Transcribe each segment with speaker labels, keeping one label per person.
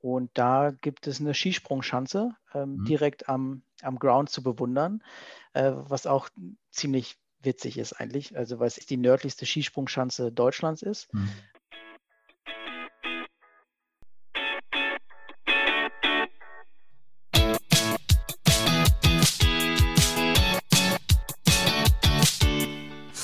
Speaker 1: und da gibt es eine Skisprungschanze ähm, mhm. direkt am, am Ground zu bewundern, äh, was auch ziemlich witzig ist eigentlich, also weil es die nördlichste Skisprungschanze Deutschlands ist. Mhm.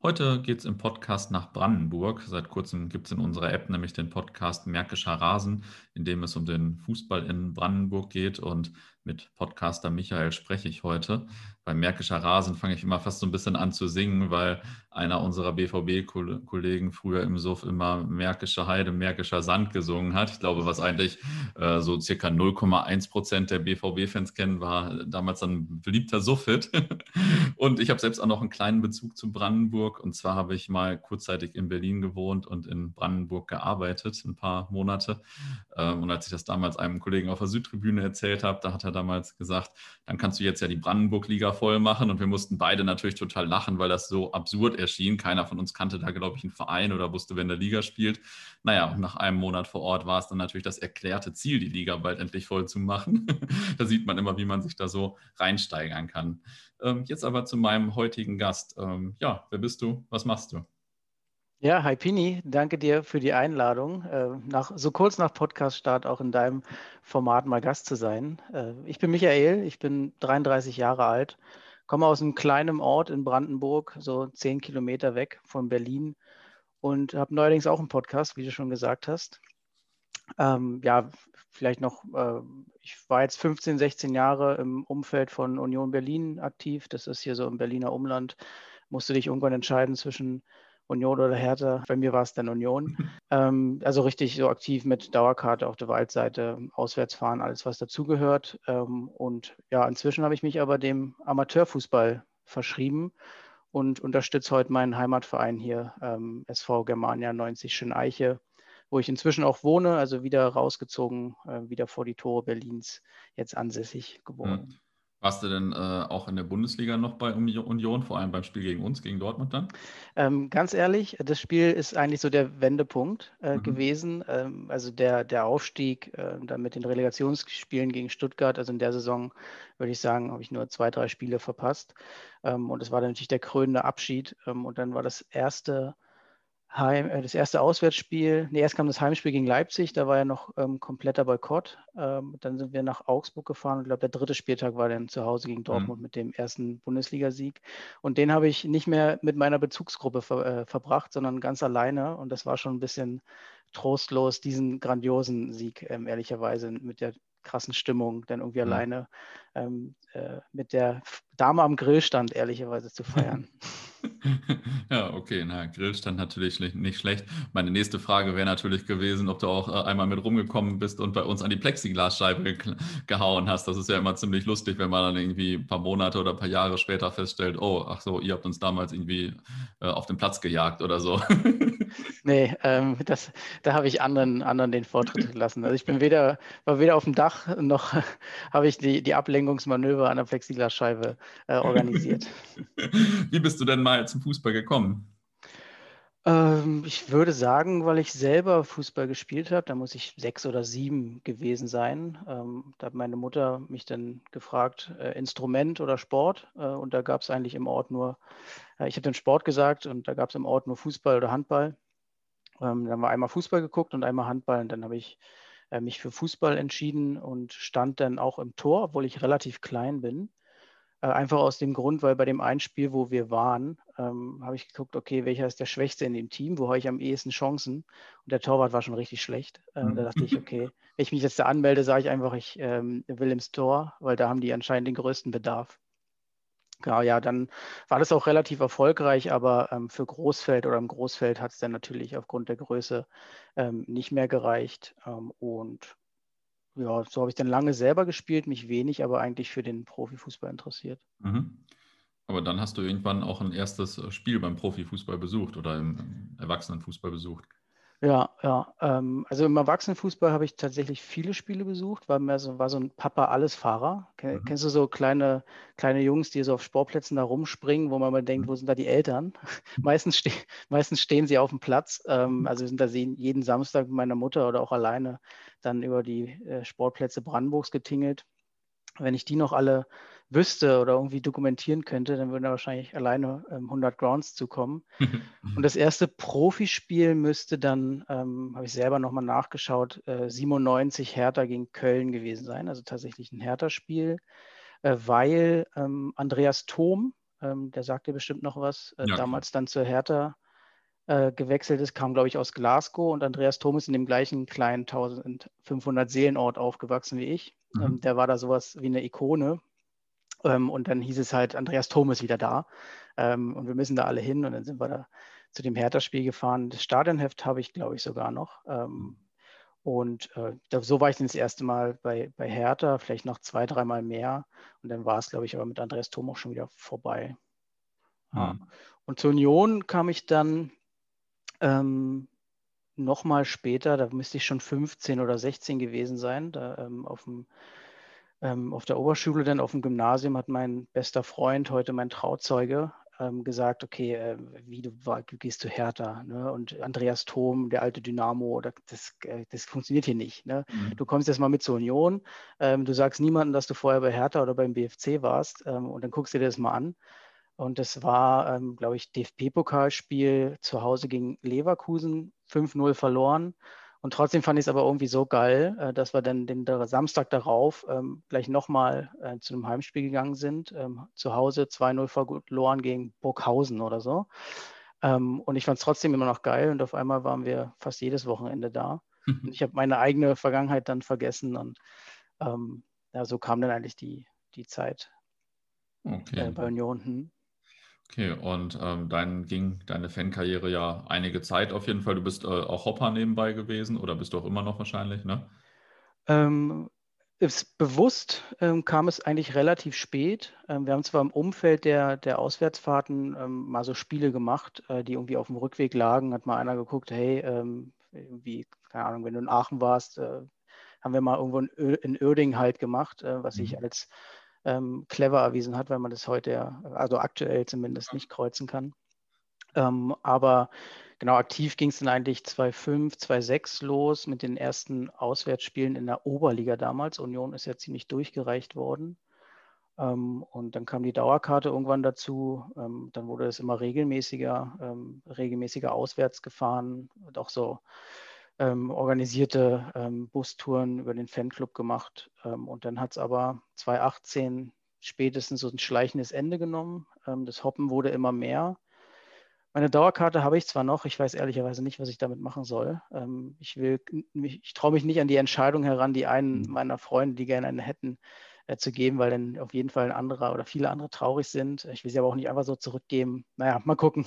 Speaker 2: Heute geht es im Podcast nach Brandenburg. Seit kurzem gibt es in unserer App nämlich den Podcast Märkischer Rasen, in dem es um den Fußball in Brandenburg geht. Und mit Podcaster Michael spreche ich heute. Beim Märkischer Rasen fange ich immer fast so ein bisschen an zu singen, weil einer unserer BVB-Kollegen früher im Suff immer Märkische Heide, Märkischer Sand gesungen hat. Ich glaube, was eigentlich äh, so circa 0,1 Prozent der BVB-Fans kennen, war damals ein beliebter Suff-Hit. und ich habe selbst auch noch einen kleinen Bezug zu Brandenburg. Und zwar habe ich mal kurzzeitig in Berlin gewohnt und in Brandenburg gearbeitet, ein paar Monate. Ähm, und als ich das damals einem Kollegen auf der Südtribüne erzählt habe, da hat er damals gesagt, dann kannst du jetzt ja die Brandenburg-Liga voll machen. Und wir mussten beide natürlich total lachen, weil das so absurd erschien. Keiner von uns kannte da, glaube ich, einen Verein oder wusste, wenn der Liga spielt. Naja, und nach einem Monat vor Ort war es dann natürlich das erklärte Ziel, die Liga bald endlich voll zu machen. da sieht man immer, wie man sich da so reinsteigern kann. Ähm, jetzt aber zu meinem heutigen Gast. Ähm, ja, wer bist du? Was machst du?
Speaker 1: Ja, hi Pini, danke dir für die Einladung, äh, nach, so kurz nach Podcast-Start auch in deinem Format mal Gast zu sein. Äh, ich bin Michael, ich bin 33 Jahre alt, komme aus einem kleinen Ort in Brandenburg, so zehn Kilometer weg von Berlin und habe neuerdings auch einen Podcast, wie du schon gesagt hast. Ähm, ja, vielleicht noch, äh, ich war jetzt 15, 16 Jahre im Umfeld von Union Berlin aktiv. Das ist hier so im Berliner Umland. Musste dich irgendwann entscheiden zwischen Union oder Hertha. Bei mir war es dann Union. ähm, also richtig so aktiv mit Dauerkarte auf der Waldseite, auswärts fahren, alles was dazugehört. Ähm, und ja, inzwischen habe ich mich aber dem Amateurfußball verschrieben und unterstütze heute meinen Heimatverein hier, ähm, SV Germania 90 Schöneiche, wo ich inzwischen auch wohne, also wieder rausgezogen, äh, wieder vor die Tore Berlins, jetzt ansässig geworden.
Speaker 2: Mhm. Warst du denn äh, auch in der Bundesliga noch bei Union, vor allem beim Spiel gegen uns, gegen Dortmund dann?
Speaker 1: Ähm, ganz ehrlich, das Spiel ist eigentlich so der Wendepunkt äh, mhm. gewesen. Ähm, also der, der Aufstieg äh, dann mit den Relegationsspielen gegen Stuttgart, also in der Saison würde ich sagen, habe ich nur zwei, drei Spiele verpasst. Ähm, und es war dann natürlich der krönende Abschied. Ähm, und dann war das erste Heim, äh, das erste Auswärtsspiel, nee, erst kam das Heimspiel gegen Leipzig, da war ja noch ähm, kompletter Boykott. Ähm, dann sind wir nach Augsburg gefahren und ich glaube, der dritte Spieltag war dann zu Hause gegen Dortmund mhm. mit dem ersten Bundesligasieg. Und den habe ich nicht mehr mit meiner Bezugsgruppe ver, äh, verbracht, sondern ganz alleine. Und das war schon ein bisschen trostlos, diesen grandiosen Sieg, ähm, ehrlicherweise, mit der krassen Stimmung, dann irgendwie mhm. alleine ähm, äh, mit der Dame am Grillstand ehrlicherweise zu feiern.
Speaker 2: ja, okay, na, Grillstand natürlich nicht schlecht. Meine nächste Frage wäre natürlich gewesen, ob du auch äh, einmal mit rumgekommen bist und bei uns an die Plexiglasscheibe ge gehauen hast. Das ist ja immer ziemlich lustig, wenn man dann irgendwie ein paar Monate oder ein paar Jahre später feststellt, oh, ach so, ihr habt uns damals irgendwie äh, auf den Platz gejagt oder so.
Speaker 1: nee, ähm, das, da habe ich anderen, anderen den Vortritt gelassen. Also ich bin weder, war weder auf dem Dach noch habe ich die, die Ablenkungsmanöver an der Plexiglasscheibe äh, organisiert.
Speaker 2: Wie bist du denn mal zum Fußball gekommen?
Speaker 1: Ähm, ich würde sagen, weil ich selber Fußball gespielt habe, da muss ich sechs oder sieben gewesen sein. Ähm, da hat meine Mutter mich dann gefragt, äh, Instrument oder Sport. Äh, und da gab es eigentlich im Ort nur, äh, ich habe den Sport gesagt und da gab es im Ort nur Fußball oder Handball. Ähm, dann haben wir einmal Fußball geguckt und einmal Handball und dann habe ich äh, mich für Fußball entschieden und stand dann auch im Tor, obwohl ich relativ klein bin. Äh, einfach aus dem Grund, weil bei dem einen Spiel, wo wir waren, ähm, habe ich geguckt, okay, welcher ist der Schwächste in dem Team, wo habe ich am ehesten Chancen? Und der Torwart war schon richtig schlecht. Äh, mhm. Da dachte ich, okay, wenn ich mich jetzt da anmelde, sage ich einfach, ich ähm, will ins Tor, weil da haben die anscheinend den größten Bedarf. Genau, ja, dann war das auch relativ erfolgreich, aber ähm, für Großfeld oder im Großfeld hat es dann natürlich aufgrund der Größe ähm, nicht mehr gereicht. Ähm, und ja, so habe ich dann lange selber gespielt, mich wenig, aber eigentlich für den Profifußball interessiert.
Speaker 2: Mhm. Aber dann hast du irgendwann auch ein erstes Spiel beim Profifußball besucht oder im Erwachsenenfußball besucht.
Speaker 1: Ja, ja. Ähm, also im Erwachsenenfußball habe ich tatsächlich viele Spiele besucht, weil mir so, war so ein Papa-Alles-Fahrer. Mhm. Kennst du so kleine, kleine Jungs, die so auf Sportplätzen da rumspringen, wo man mal denkt, mhm. wo sind da die Eltern? meistens, ste meistens stehen sie auf dem Platz. Ähm, mhm. also sind da jeden Samstag mit meiner Mutter oder auch alleine dann über die äh, Sportplätze Brandenburgs getingelt. Wenn ich die noch alle wüsste oder irgendwie dokumentieren könnte, dann würden da wahrscheinlich alleine ähm, 100 Grounds zukommen. und das erste Profispiel müsste dann, ähm, habe ich selber nochmal nachgeschaut, äh, 97 Hertha gegen Köln gewesen sein, also tatsächlich ein Hertha-Spiel, äh, weil ähm, Andreas Thom, ähm, der sagte bestimmt noch was, äh, ja, damals dann zur Hertha äh, gewechselt ist, kam, glaube ich, aus Glasgow und Andreas Thom ist in dem gleichen kleinen 1500 Seelenort aufgewachsen wie ich. Mhm. Ähm, der war da sowas wie eine Ikone und dann hieß es halt, Andreas Thom ist wieder da. Ähm, und wir müssen da alle hin. Und dann sind wir da zu dem Hertha-Spiel gefahren. Das Stadionheft habe ich, glaube ich, sogar noch. Ähm, und äh, so war ich dann das erste Mal bei, bei Hertha, vielleicht noch zwei, dreimal mehr. Und dann war es, glaube ich, aber mit Andreas Thom auch schon wieder vorbei. Mhm. Und zur Union kam ich dann ähm, nochmal später, da müsste ich schon 15 oder 16 gewesen sein, da ähm, auf dem ähm, auf der Oberschule, dann auf dem Gymnasium hat mein bester Freund, heute mein Trauzeuge, ähm, gesagt, okay, äh, wie du, du, gehst zu Hertha ne? und Andreas Thom, der alte Dynamo, das, äh, das funktioniert hier nicht. Ne? Mhm. Du kommst jetzt mal mit zur Union, ähm, du sagst niemandem, dass du vorher bei Hertha oder beim BFC warst ähm, und dann guckst du dir das mal an. Und das war, ähm, glaube ich, DFB-Pokalspiel zu Hause gegen Leverkusen, 5-0 verloren. Und trotzdem fand ich es aber irgendwie so geil, äh, dass wir dann den Samstag darauf ähm, gleich nochmal äh, zu einem Heimspiel gegangen sind. Ähm, zu Hause 2-0 verloren gegen Burghausen oder so. Ähm, und ich fand es trotzdem immer noch geil und auf einmal waren wir fast jedes Wochenende da. Mhm. Und ich habe meine eigene Vergangenheit dann vergessen und ähm, ja, so kam dann eigentlich die, die Zeit okay. äh, bei Union.
Speaker 2: Okay, und ähm, dann ging deine Fankarriere ja einige Zeit auf jeden Fall. Du bist äh, auch Hopper nebenbei gewesen oder bist du auch immer noch wahrscheinlich, ne?
Speaker 1: Ähm, ist bewusst ähm, kam es eigentlich relativ spät. Ähm, wir haben zwar im Umfeld der, der Auswärtsfahrten ähm, mal so Spiele gemacht, äh, die irgendwie auf dem Rückweg lagen. Hat mal einer geguckt, hey, ähm, irgendwie, keine Ahnung, wenn du in Aachen warst, äh, haben wir mal irgendwo in, Ö in halt gemacht, äh, was mhm. ich als ähm, clever erwiesen hat, weil man das heute, also aktuell zumindest nicht kreuzen kann. Ähm, aber genau, aktiv ging es dann eigentlich 2-5, 2-6 los mit den ersten Auswärtsspielen in der Oberliga damals. Union ist ja ziemlich durchgereicht worden. Ähm, und dann kam die Dauerkarte irgendwann dazu. Ähm, dann wurde es immer regelmäßiger, ähm, regelmäßiger auswärts gefahren und auch so ähm, organisierte ähm, Bustouren über den Fanclub gemacht. Ähm, und dann hat es aber 2018 spätestens so ein schleichendes Ende genommen. Ähm, das Hoppen wurde immer mehr. Meine Dauerkarte habe ich zwar noch, ich weiß ehrlicherweise nicht, was ich damit machen soll. Ähm, ich will, ich traue mich nicht an die Entscheidung heran, die einen mhm. meiner Freunde, die gerne eine hätten, äh, zu geben, weil dann auf jeden Fall ein anderer oder viele andere traurig sind. Ich will sie aber auch nicht einfach so zurückgeben. Naja, mal gucken.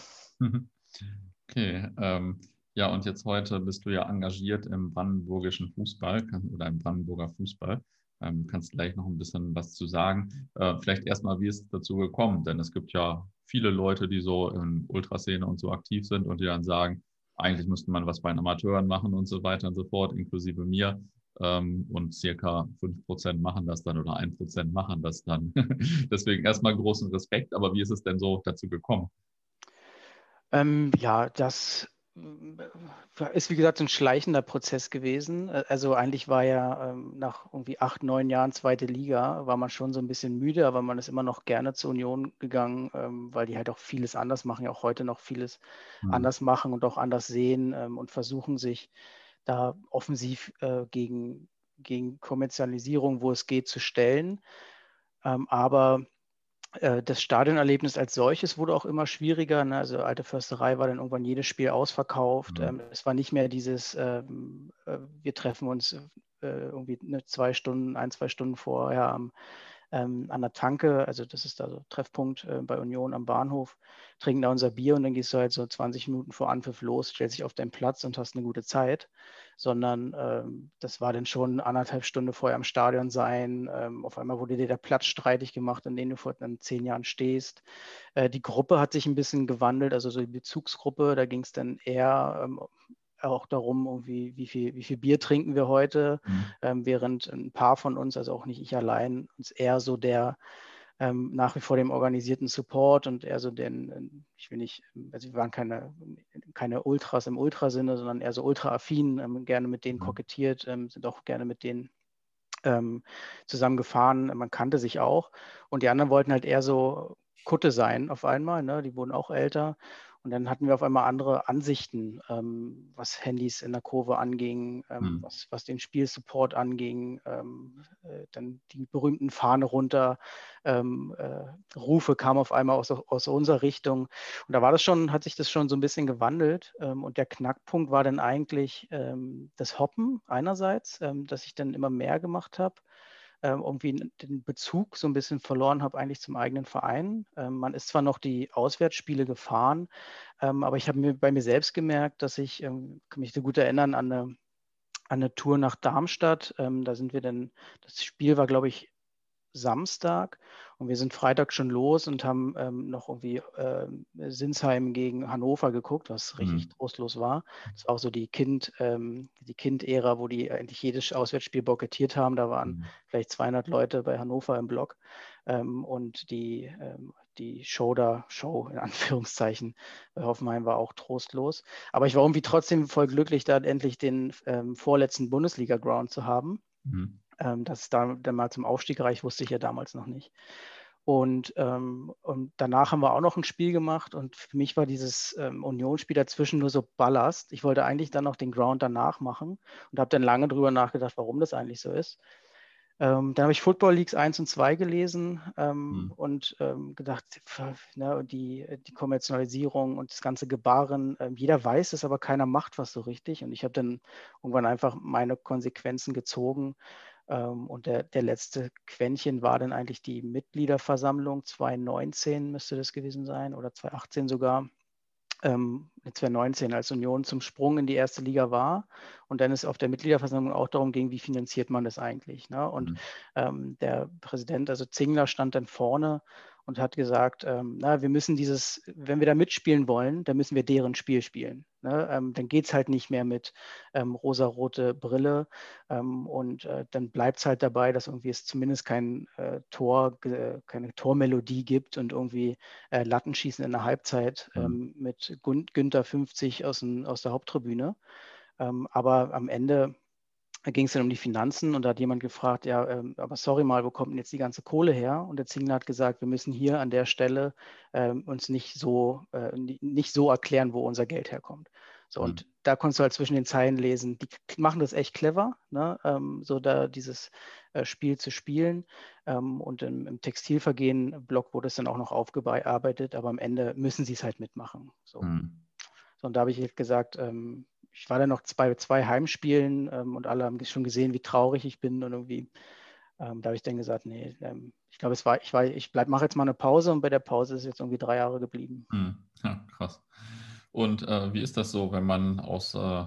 Speaker 2: Okay, ähm, ja, und jetzt heute bist du ja engagiert im brandenburgischen Fußball oder im Brandenburger Fußball. Ähm, kannst gleich noch ein bisschen was zu sagen. Äh, vielleicht erstmal, wie ist es dazu gekommen? Denn es gibt ja viele Leute, die so in Ultraszene und so aktiv sind und die dann sagen, eigentlich müsste man was bei den Amateuren machen und so weiter und so fort, inklusive mir. Ähm, und circa 5% machen das dann oder 1% machen das dann. Deswegen erstmal großen Respekt. Aber wie ist es denn so dazu gekommen?
Speaker 1: Ähm, ja, das ist wie gesagt ein schleichender Prozess gewesen. Also eigentlich war ja ähm, nach irgendwie acht, neun Jahren zweite Liga, war man schon so ein bisschen müde, aber man ist immer noch gerne zur Union gegangen, ähm, weil die halt auch vieles anders machen, ja auch heute noch vieles mhm. anders machen und auch anders sehen ähm, und versuchen sich da offensiv äh, gegen, gegen Kommerzialisierung, wo es geht, zu stellen. aber äh, das Stadionerlebnis als solches wurde auch immer schwieriger. Ne? Also alte Försterei war dann irgendwann jedes Spiel ausverkauft. Mhm. Ähm, es war nicht mehr dieses, ähm, äh, wir treffen uns äh, irgendwie eine, zwei Stunden, ein, zwei Stunden vorher am, ähm, an der Tanke, also das ist da so Treffpunkt äh, bei Union am Bahnhof, trinken da unser Bier und dann gehst du halt so 20 Minuten vor Anpfiff los, stellst dich auf deinen Platz und hast eine gute Zeit, sondern ähm, das war dann schon anderthalb Stunden vorher am Stadion sein. Ähm, auf einmal wurde dir der Platz streitig gemacht, in dem du vor dann zehn Jahren stehst. Äh, die Gruppe hat sich ein bisschen gewandelt, also so die Bezugsgruppe, da ging es dann eher ähm, auch darum, irgendwie, wie viel, wie viel Bier trinken wir heute, mhm. ähm, während ein paar von uns, also auch nicht ich allein, uns eher so der ähm, nach wie vor dem organisierten Support und eher so den, ich will nicht, also wir waren keine, keine Ultras im Ultrasinne, sondern eher so ultra-affin, ähm, gerne mit denen mhm. kokettiert, ähm, sind auch gerne mit denen ähm, zusammen gefahren, man kannte sich auch und die anderen wollten halt eher so Kutte sein auf einmal, ne? die wurden auch älter und dann hatten wir auf einmal andere Ansichten, ähm, was Handys in der Kurve anging, ähm, hm. was, was, den Spielsupport anging, ähm, äh, dann die berühmten Fahne runter, ähm, äh, Rufe kamen auf einmal aus, aus unserer Richtung. Und da war das schon, hat sich das schon so ein bisschen gewandelt. Ähm, und der Knackpunkt war dann eigentlich ähm, das Hoppen einerseits, dass ich dann immer mehr gemacht habe ähm, irgendwie den Bezug so ein bisschen verloren habe eigentlich zum eigenen Verein. Ähm, man ist zwar noch die Auswärtsspiele gefahren, ähm, aber ich habe mir bei mir selbst gemerkt, dass ich, ähm, kann mich so gut erinnern an eine, an eine Tour nach Darmstadt. Ähm, da sind wir dann, das Spiel war, glaube ich, Samstag und wir sind Freitag schon los und haben ähm, noch irgendwie äh, Sinsheim gegen Hannover geguckt, was richtig mhm. trostlos war. Das war auch so die Kind, ähm, die Kind-Ära, wo die eigentlich jedes Auswärtsspiel boykottiert haben. Da waren mhm. vielleicht 200 Leute bei Hannover im Block ähm, und die, ähm, die Show da, Show in Anführungszeichen, bei Hoffenheim war auch trostlos. Aber ich war irgendwie trotzdem voll glücklich, da endlich den ähm, vorletzten Bundesliga-Ground zu haben. Mhm ähm, dass es da dann mal zum Aufstieg reicht, wusste ich ja damals noch nicht. Und, ähm, und danach haben wir auch noch ein Spiel gemacht und für mich war dieses ähm, Unionsspiel dazwischen nur so Ballast. Ich wollte eigentlich dann noch den Ground danach machen und habe dann lange drüber nachgedacht, warum das eigentlich so ist. Ähm, dann habe ich Football Leagues 1 und 2 gelesen ähm, mhm. und ähm, gedacht, ne, die, die Kommerzialisierung und das ganze Gebaren, äh, jeder weiß es, aber keiner macht was so richtig. Und ich habe dann irgendwann einfach meine Konsequenzen gezogen und der, der letzte Quäntchen war dann eigentlich die Mitgliederversammlung 2019 müsste das gewesen sein oder 2018 sogar. Ähm, 2019 als Union zum Sprung in die erste Liga war und dann ist auf der Mitgliederversammlung auch darum ging, wie finanziert man das eigentlich. Ne? Und mhm. ähm, der Präsident, also Zingler, stand dann vorne und hat gesagt, ähm, na, wir müssen dieses, wenn wir da mitspielen wollen, dann müssen wir deren Spiel spielen. Ne? Ähm, dann geht es halt nicht mehr mit ähm, rosa-rote Brille ähm, und äh, dann bleibt es halt dabei, dass irgendwie es zumindest kein äh, Tor, äh, keine Tormelodie gibt und irgendwie äh, Lattenschießen in der Halbzeit mhm. mit Günther 50 aus, den, aus der Haupttribüne. Ähm, aber am Ende da ging es dann um die Finanzen und da hat jemand gefragt, ja, ähm, aber sorry mal, wo kommt denn jetzt die ganze Kohle her? Und der Zingler hat gesagt, wir müssen hier an der Stelle ähm, uns nicht so, äh, nicht so erklären, wo unser Geld herkommt. So, mhm. und da konntest du halt zwischen den Zeilen lesen, die machen das echt clever, ne? ähm, so da dieses äh, Spiel zu spielen. Ähm, und im, im Textilvergehen-Blog wurde es dann auch noch aufgearbeitet, aber am Ende müssen sie es halt mitmachen. So. Mhm. so und da habe ich halt gesagt, ähm, ich war dann noch bei zwei Heimspielen ähm, und alle haben schon gesehen, wie traurig ich bin und irgendwie, ähm, da habe ich dann gesagt, nee, ähm, ich glaube, es war, ich war, ich bleib, mache jetzt mal eine Pause und bei der Pause ist jetzt irgendwie drei Jahre geblieben.
Speaker 2: Hm, ja, krass. Und äh, wie ist das so, wenn man aus äh,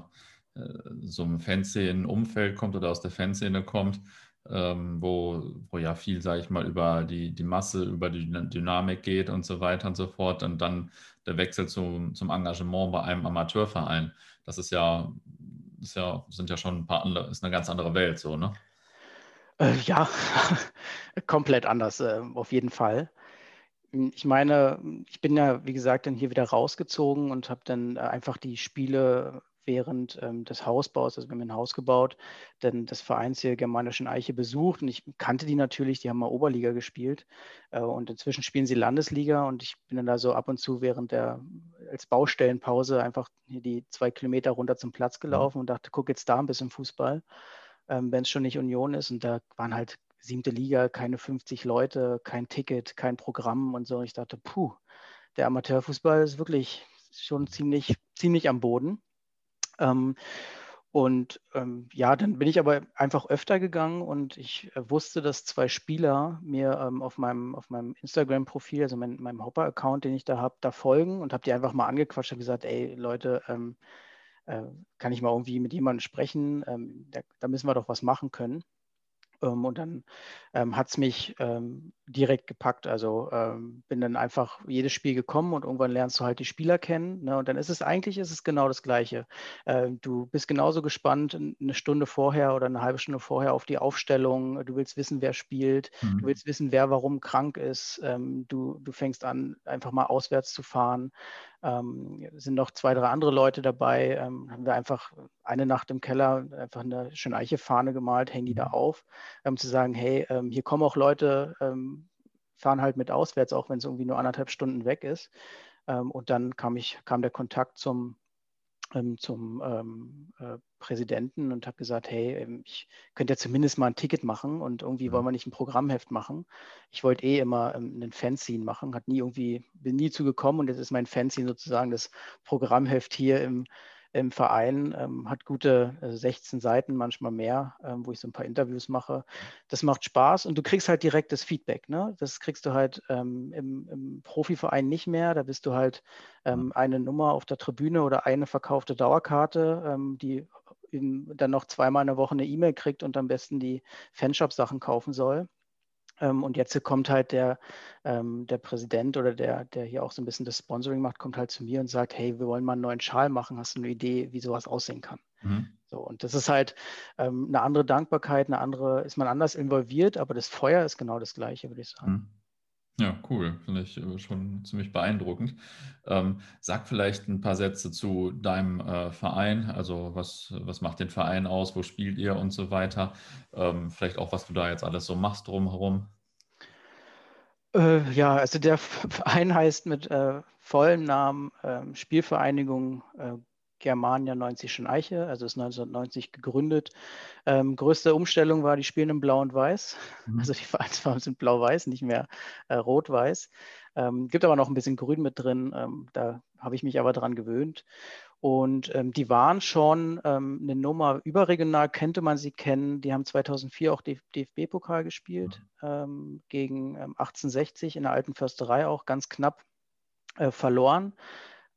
Speaker 2: äh so einem Fanszenen-Umfeld kommt oder aus der Fanszene kommt? ähm, wo, wo ja viel, sage ich mal, über die, die Masse, über die Dynamik geht und so weiter und so fort. Und dann der Wechsel zum, zum Engagement bei einem Amateurverein. Das ist ja, ist ja, sind ja schon ein paar andere, ist eine ganz andere Welt so, ne?
Speaker 1: Äh, ja, komplett anders, äh, auf jeden Fall. Ich meine, ich bin ja, wie gesagt, dann hier wieder rausgezogen und habe dann äh, einfach die Spiele während ähm, des Hausbaus, also wir haben ein Haus gebaut, denn das Vereins hier Germanischen Eiche besucht und ich kannte die natürlich, die haben mal Oberliga gespielt äh, und inzwischen spielen sie Landesliga und ich bin dann da so ab und zu während der, als Baustellenpause einfach die zwei Kilometer runter zum Platz mhm. gelaufen und dachte, guck jetzt da ein bisschen Fußball, ähm, wenn es schon nicht Union ist und da waren halt siebte Liga, keine 50 Leute, kein Ticket, kein Programm und so. Ich dachte, puh, der Amateurfußball ist wirklich schon ziemlich, ziemlich am Boden. Ähm, und ähm, ja, dann bin ich aber einfach öfter gegangen und ich äh, wusste, dass zwei Spieler mir ähm, auf meinem, auf meinem Instagram-Profil, also mein, meinem Hopper-Account, den ich da habe, da folgen und habe die einfach mal angequatscht und gesagt, ey Leute, ähm, äh, kann ich mal irgendwie mit jemandem sprechen? Ähm, da, da müssen wir doch was machen können. Ähm, und dann ähm, hat es mich ähm, direkt gepackt. Also ähm, bin dann einfach jedes Spiel gekommen und irgendwann lernst du halt die Spieler kennen. Ne? Und dann ist es eigentlich ist es genau das Gleiche. Äh, du bist genauso gespannt eine Stunde vorher oder eine halbe Stunde vorher auf die Aufstellung. Du willst wissen, wer spielt. Mhm. Du willst wissen, wer warum krank ist. Ähm, du, du fängst an, einfach mal auswärts zu fahren. Ähm, sind noch zwei, drei andere Leute dabei. Ähm, haben wir einfach eine Nacht im Keller einfach eine schöne Eiche-Fahne gemalt, hängen die da mhm. auf, um zu sagen, hey, ähm, hier kommen auch Leute, ähm, fahren halt mit auswärts, auch wenn es irgendwie nur anderthalb Stunden weg ist. Ähm, und dann kam ich, kam der Kontakt zum ähm, zum ähm, äh, Präsidenten und habe gesagt, hey, ähm, ich könnte ja zumindest mal ein Ticket machen und irgendwie wollen wir nicht ein Programmheft machen. Ich wollte eh immer ähm, einen Fanzine machen, hat nie irgendwie, bin nie zugekommen und jetzt ist mein Fanzine sozusagen das Programmheft hier im, im Verein, ähm, hat gute äh, 16 Seiten, manchmal mehr, ähm, wo ich so ein paar Interviews mache. Das macht Spaß und du kriegst halt direkt das Feedback. Ne? Das kriegst du halt ähm, im, im, Profiverein nicht mehr. Da bist du halt ähm, eine Nummer auf der Tribüne oder eine verkaufte Dauerkarte, ähm, die dann noch zweimal in der Woche eine E-Mail kriegt und am besten die Fanshop-Sachen kaufen soll. Ähm, und jetzt kommt halt der, ähm, der Präsident oder der, der hier auch so ein bisschen das Sponsoring macht, kommt halt zu mir und sagt, hey, wir wollen mal einen neuen Schal machen. Hast du eine Idee, wie sowas aussehen kann? Mhm. So, und das ist halt ähm, eine andere Dankbarkeit, eine andere, ist man anders involviert, aber das Feuer ist genau das gleiche, würde ich sagen. Mhm.
Speaker 2: Ja, cool. Finde ich äh, schon ziemlich beeindruckend. Ähm, sag vielleicht ein paar Sätze zu deinem äh, Verein. Also was, was macht den Verein aus? Wo spielt ihr und so weiter? Ähm, vielleicht auch, was du da jetzt alles so machst drumherum.
Speaker 1: Äh, ja, also der Verein heißt mit äh, vollem Namen ähm, Spielvereinigung äh, Germania 90 Schöneiche, also ist 1990 gegründet. Ähm, größte Umstellung war, die spielen in Blau und Weiß. Mhm. Also die Vereinsfarben sind Blau-Weiß, nicht mehr äh, Rot-Weiß. Ähm, gibt aber noch ein bisschen Grün mit drin. Ähm, da habe ich mich aber dran gewöhnt. Und ähm, die waren schon ähm, eine Nummer überregional, könnte man sie kennen. Die haben 2004 auch DFB-Pokal gespielt, mhm. Ähm, gegen 1860 in der alten Försterei auch ganz knapp äh, verloren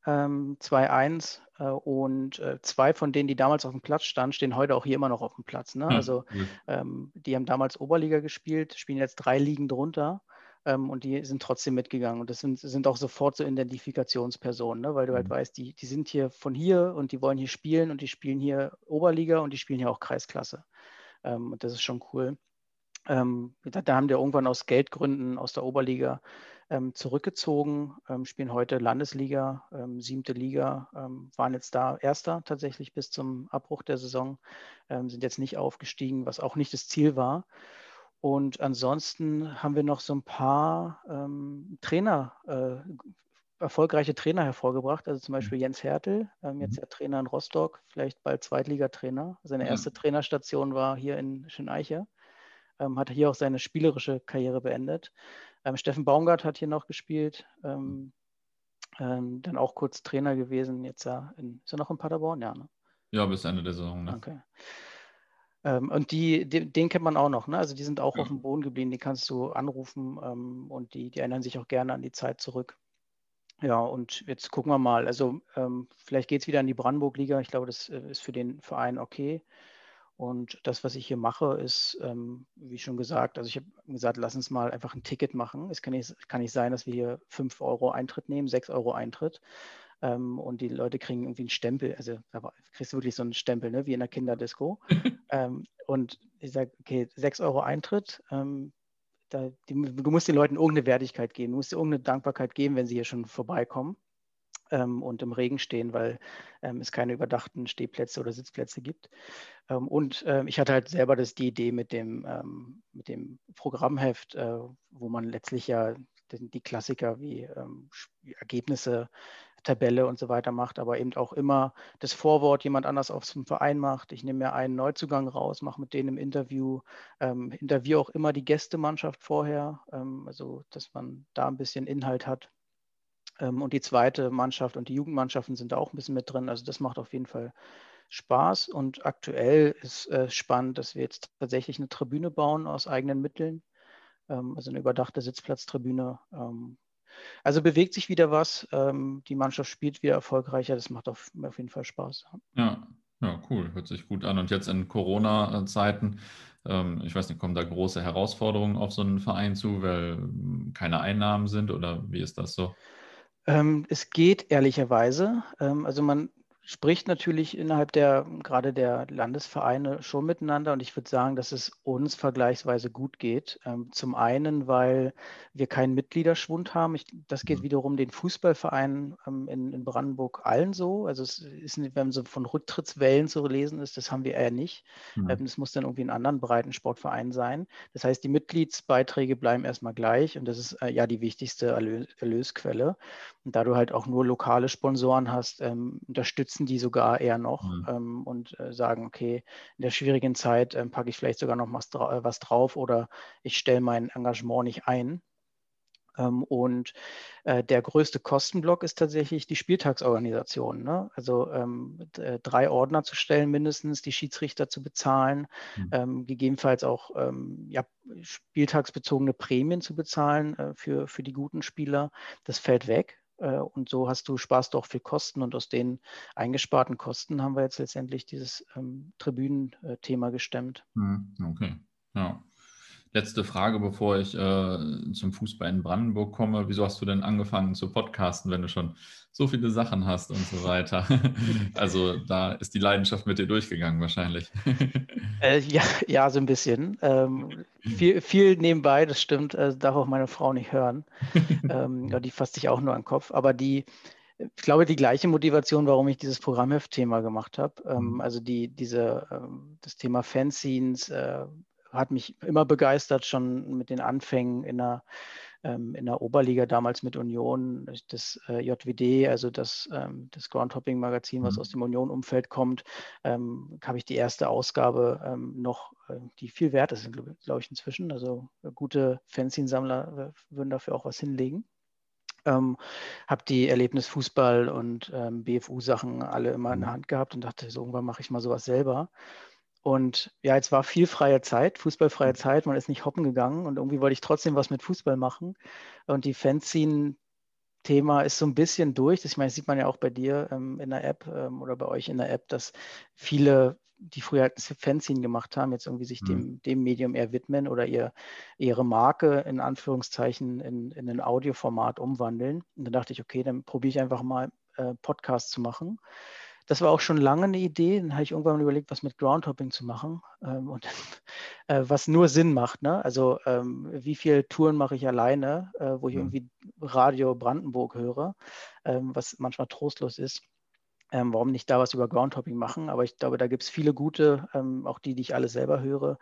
Speaker 1: ähm, 2-1 äh, und äh, zwei von denen, die damals auf dem Platz standen, stehen heute auch hier immer noch auf dem Platz. Ne? Also ähm, die haben damals Oberliga gespielt, spielen jetzt drei Ligen drunter ähm, und die sind trotzdem mitgegangen. Und das sind, sind auch sofort so Identifikationspersonen, ne? weil du halt mhm. weißt, die, die sind hier von hier und die wollen hier spielen und die spielen hier Oberliga und die spielen hier auch Kreisklasse. Ähm, und das ist schon cool. Ähm, da, da haben die irgendwann aus Geldgründen aus der Oberliga ähm, zurückgezogen, ähm, spielen heute Landesliga, ähm, siebte Liga, ähm, waren jetzt da Erster tatsächlich bis zum Abbruch der Saison, ähm, sind jetzt nicht aufgestiegen, was auch nicht das Ziel war. Und ansonsten haben wir noch so ein paar ähm, Trainer, äh, erfolgreiche Trainer hervorgebracht, also zum mhm. Beispiel Jens Hertel, jetzt mhm. der Trainer in Rostock, vielleicht bald Zweitligatrainer. Seine erste ja. Trainerstation war hier in Schöneiche. Ähm, hat hier auch seine spielerische Karriere beendet. Ähm, Steffen Baumgart hat hier noch gespielt. Ähm, ähm, dann auch kurz Trainer gewesen. Jetzt ja in, ist er noch in Paderborn? Ja, ne?
Speaker 2: Ja, bis Ende der Saison. Ne?
Speaker 1: Okay. Ähm, und die, die, den kennt man auch noch. Ne? Also die sind auch ja. auf dem Boden geblieben. Die kannst du anrufen ähm, und die, die erinnern sich auch gerne an die Zeit zurück. Ja, und jetzt gucken wir mal. Also ähm, vielleicht geht es wieder in die Brandenburg-Liga. Ich glaube, das äh, ist für den Verein okay. Und das, was ich hier mache, ist, ähm, wie schon gesagt, also ich habe gesagt, lass uns mal einfach ein Ticket machen. Es kann nicht, kann nicht sein, dass wir hier 5 Euro Eintritt nehmen, 6 Euro Eintritt. Ähm, und die Leute kriegen irgendwie einen Stempel. Also da kriegst du wirklich so einen Stempel, ne, wie in der Kinderdisco. ähm, und ich sage, okay, 6 Euro Eintritt. Ähm, da, die, du musst den Leuten irgendeine Wertigkeit geben. Du musst dir irgendeine Dankbarkeit geben, wenn sie hier schon vorbeikommen ähm, und im Regen stehen, weil ähm, es keine überdachten Stehplätze oder Sitzplätze gibt. Ähm, und ähm, ich hatte halt selber das, die Idee mit dem, ähm, mit dem Programmheft, äh, wo man letztlich ja die, die Klassiker wie ähm, Ergebnisse, Tabelle und so weiter macht, aber eben auch immer das Vorwort jemand anders auf dem Verein macht. Ich nehme mir einen Neuzugang raus, mache mit denen im Interview, ähm, interview auch immer die Gästemannschaft vorher, ähm, also dass man da ein bisschen Inhalt hat. Ähm, und die zweite Mannschaft und die Jugendmannschaften sind da auch ein bisschen mit drin. Also das macht auf jeden Fall Spaß und aktuell ist äh, spannend, dass wir jetzt tatsächlich eine Tribüne bauen aus eigenen Mitteln, ähm, also eine überdachte Sitzplatztribüne. Ähm, also bewegt sich wieder was, ähm, die Mannschaft spielt wieder erfolgreicher, das macht auf, auf jeden Fall Spaß.
Speaker 2: Ja, ja, cool, hört sich gut an. Und jetzt in Corona-Zeiten, ähm, ich weiß nicht, kommen da große Herausforderungen auf so einen Verein zu, weil hm, keine Einnahmen sind oder wie ist das so?
Speaker 1: Ähm, es geht ehrlicherweise. Ähm, also man spricht natürlich innerhalb der, gerade der Landesvereine schon miteinander und ich würde sagen, dass es uns vergleichsweise gut geht. Ähm, zum einen, weil wir keinen Mitgliederschwund haben. Ich, das geht mhm. wiederum den Fußballvereinen ähm, in, in, Brandenburg allen so. Also es ist, wenn so von Rücktrittswellen zu lesen ist, das haben wir eher nicht. Mhm. Ähm, das muss dann irgendwie in anderen breiten Sportvereinen sein. Das heißt, die Mitgliedsbeiträge bleiben erstmal gleich und das ist äh, ja die wichtigste Erlös Erlösquelle. Und da du halt auch nur lokale Sponsoren hast, unterstützen nutzen die sogar eher noch mhm. ähm, und äh, sagen, okay, in der schwierigen Zeit ähm, packe ich vielleicht sogar noch was, dra äh, was drauf oder ich stelle mein Engagement nicht ein. Ähm, und äh, der größte Kostenblock ist tatsächlich die Spieltagsorganisation. Ne? Also ähm, äh, drei Ordner zu stellen mindestens, die Schiedsrichter zu bezahlen, mhm. ähm, gegebenenfalls auch ähm, ja, spieltagsbezogene Prämien zu bezahlen äh, für, für die guten Spieler. Das fällt weg. Äh, und so hast du sparst doch viel Kosten und aus den eingesparten Kosten haben wir jetzt letztendlich dieses ähm, Tribünenthema gestemmt.
Speaker 2: Hm, okay, ja. Letzte Frage, bevor ich äh, zum Fußball in Brandenburg komme. Wieso hast du denn angefangen zu podcasten, wenn du schon so viele Sachen hast und so weiter? also da ist die Leidenschaft mit dir durchgegangen wahrscheinlich.
Speaker 1: Äh, ja, ja, so ein bisschen. Ähm, viel, viel nebenbei, das stimmt, äh, darf auch meine Frau nicht hören. ähm, ja, die fasst sich auch nur an den Kopf. Aber die, ich glaube, die gleiche Motivation, warum ich dieses Programmheft-Thema gemacht habe. Ähm, mhm. also die, diese, ähm, das Thema Fanzines, äh, hat mich immer begeistert, schon mit den Anfängen in der, ähm, in der Oberliga damals mit Union, das äh, JWD, also das, ähm, das Groundhopping-Magazin, was mhm. aus dem Union-Umfeld kommt, ähm, habe ich die erste Ausgabe ähm, noch, äh, die viel wert ist, glaube glaub ich, inzwischen. Also äh, gute Fanzine-Sammler äh, würden dafür auch was hinlegen. Ähm, habe die Erlebnis Fußball und ähm, BFU-Sachen alle immer in der mhm. Hand gehabt und dachte, so irgendwann mache ich mal sowas selber. Und ja, jetzt war viel freie Zeit, fußballfreie mhm. Zeit, man ist nicht hoppen gegangen und irgendwie wollte ich trotzdem was mit Fußball machen. Und die Fanzine-Thema ist so ein bisschen durch. Das, ich meine, das sieht man ja auch bei dir ähm, in der App ähm, oder bei euch in der App, dass viele, die früher halt Fanzine gemacht haben, jetzt irgendwie sich mhm. dem, dem Medium eher widmen oder ihr, ihre Marke in Anführungszeichen in, in ein Audioformat umwandeln. Und dann dachte ich, okay, dann probiere ich einfach mal äh, Podcast zu machen. Das war auch schon lange eine Idee. Dann habe ich irgendwann mal überlegt, was mit Groundhopping zu machen ähm, und äh, was nur Sinn macht. Ne? Also ähm, wie viele Touren mache ich alleine, äh, wo ich mhm. irgendwie Radio Brandenburg höre, ähm, was manchmal trostlos ist. Ähm, warum nicht da was über Groundhopping machen? Aber ich glaube, da gibt es viele gute, ähm, auch die, die ich alle selber höre.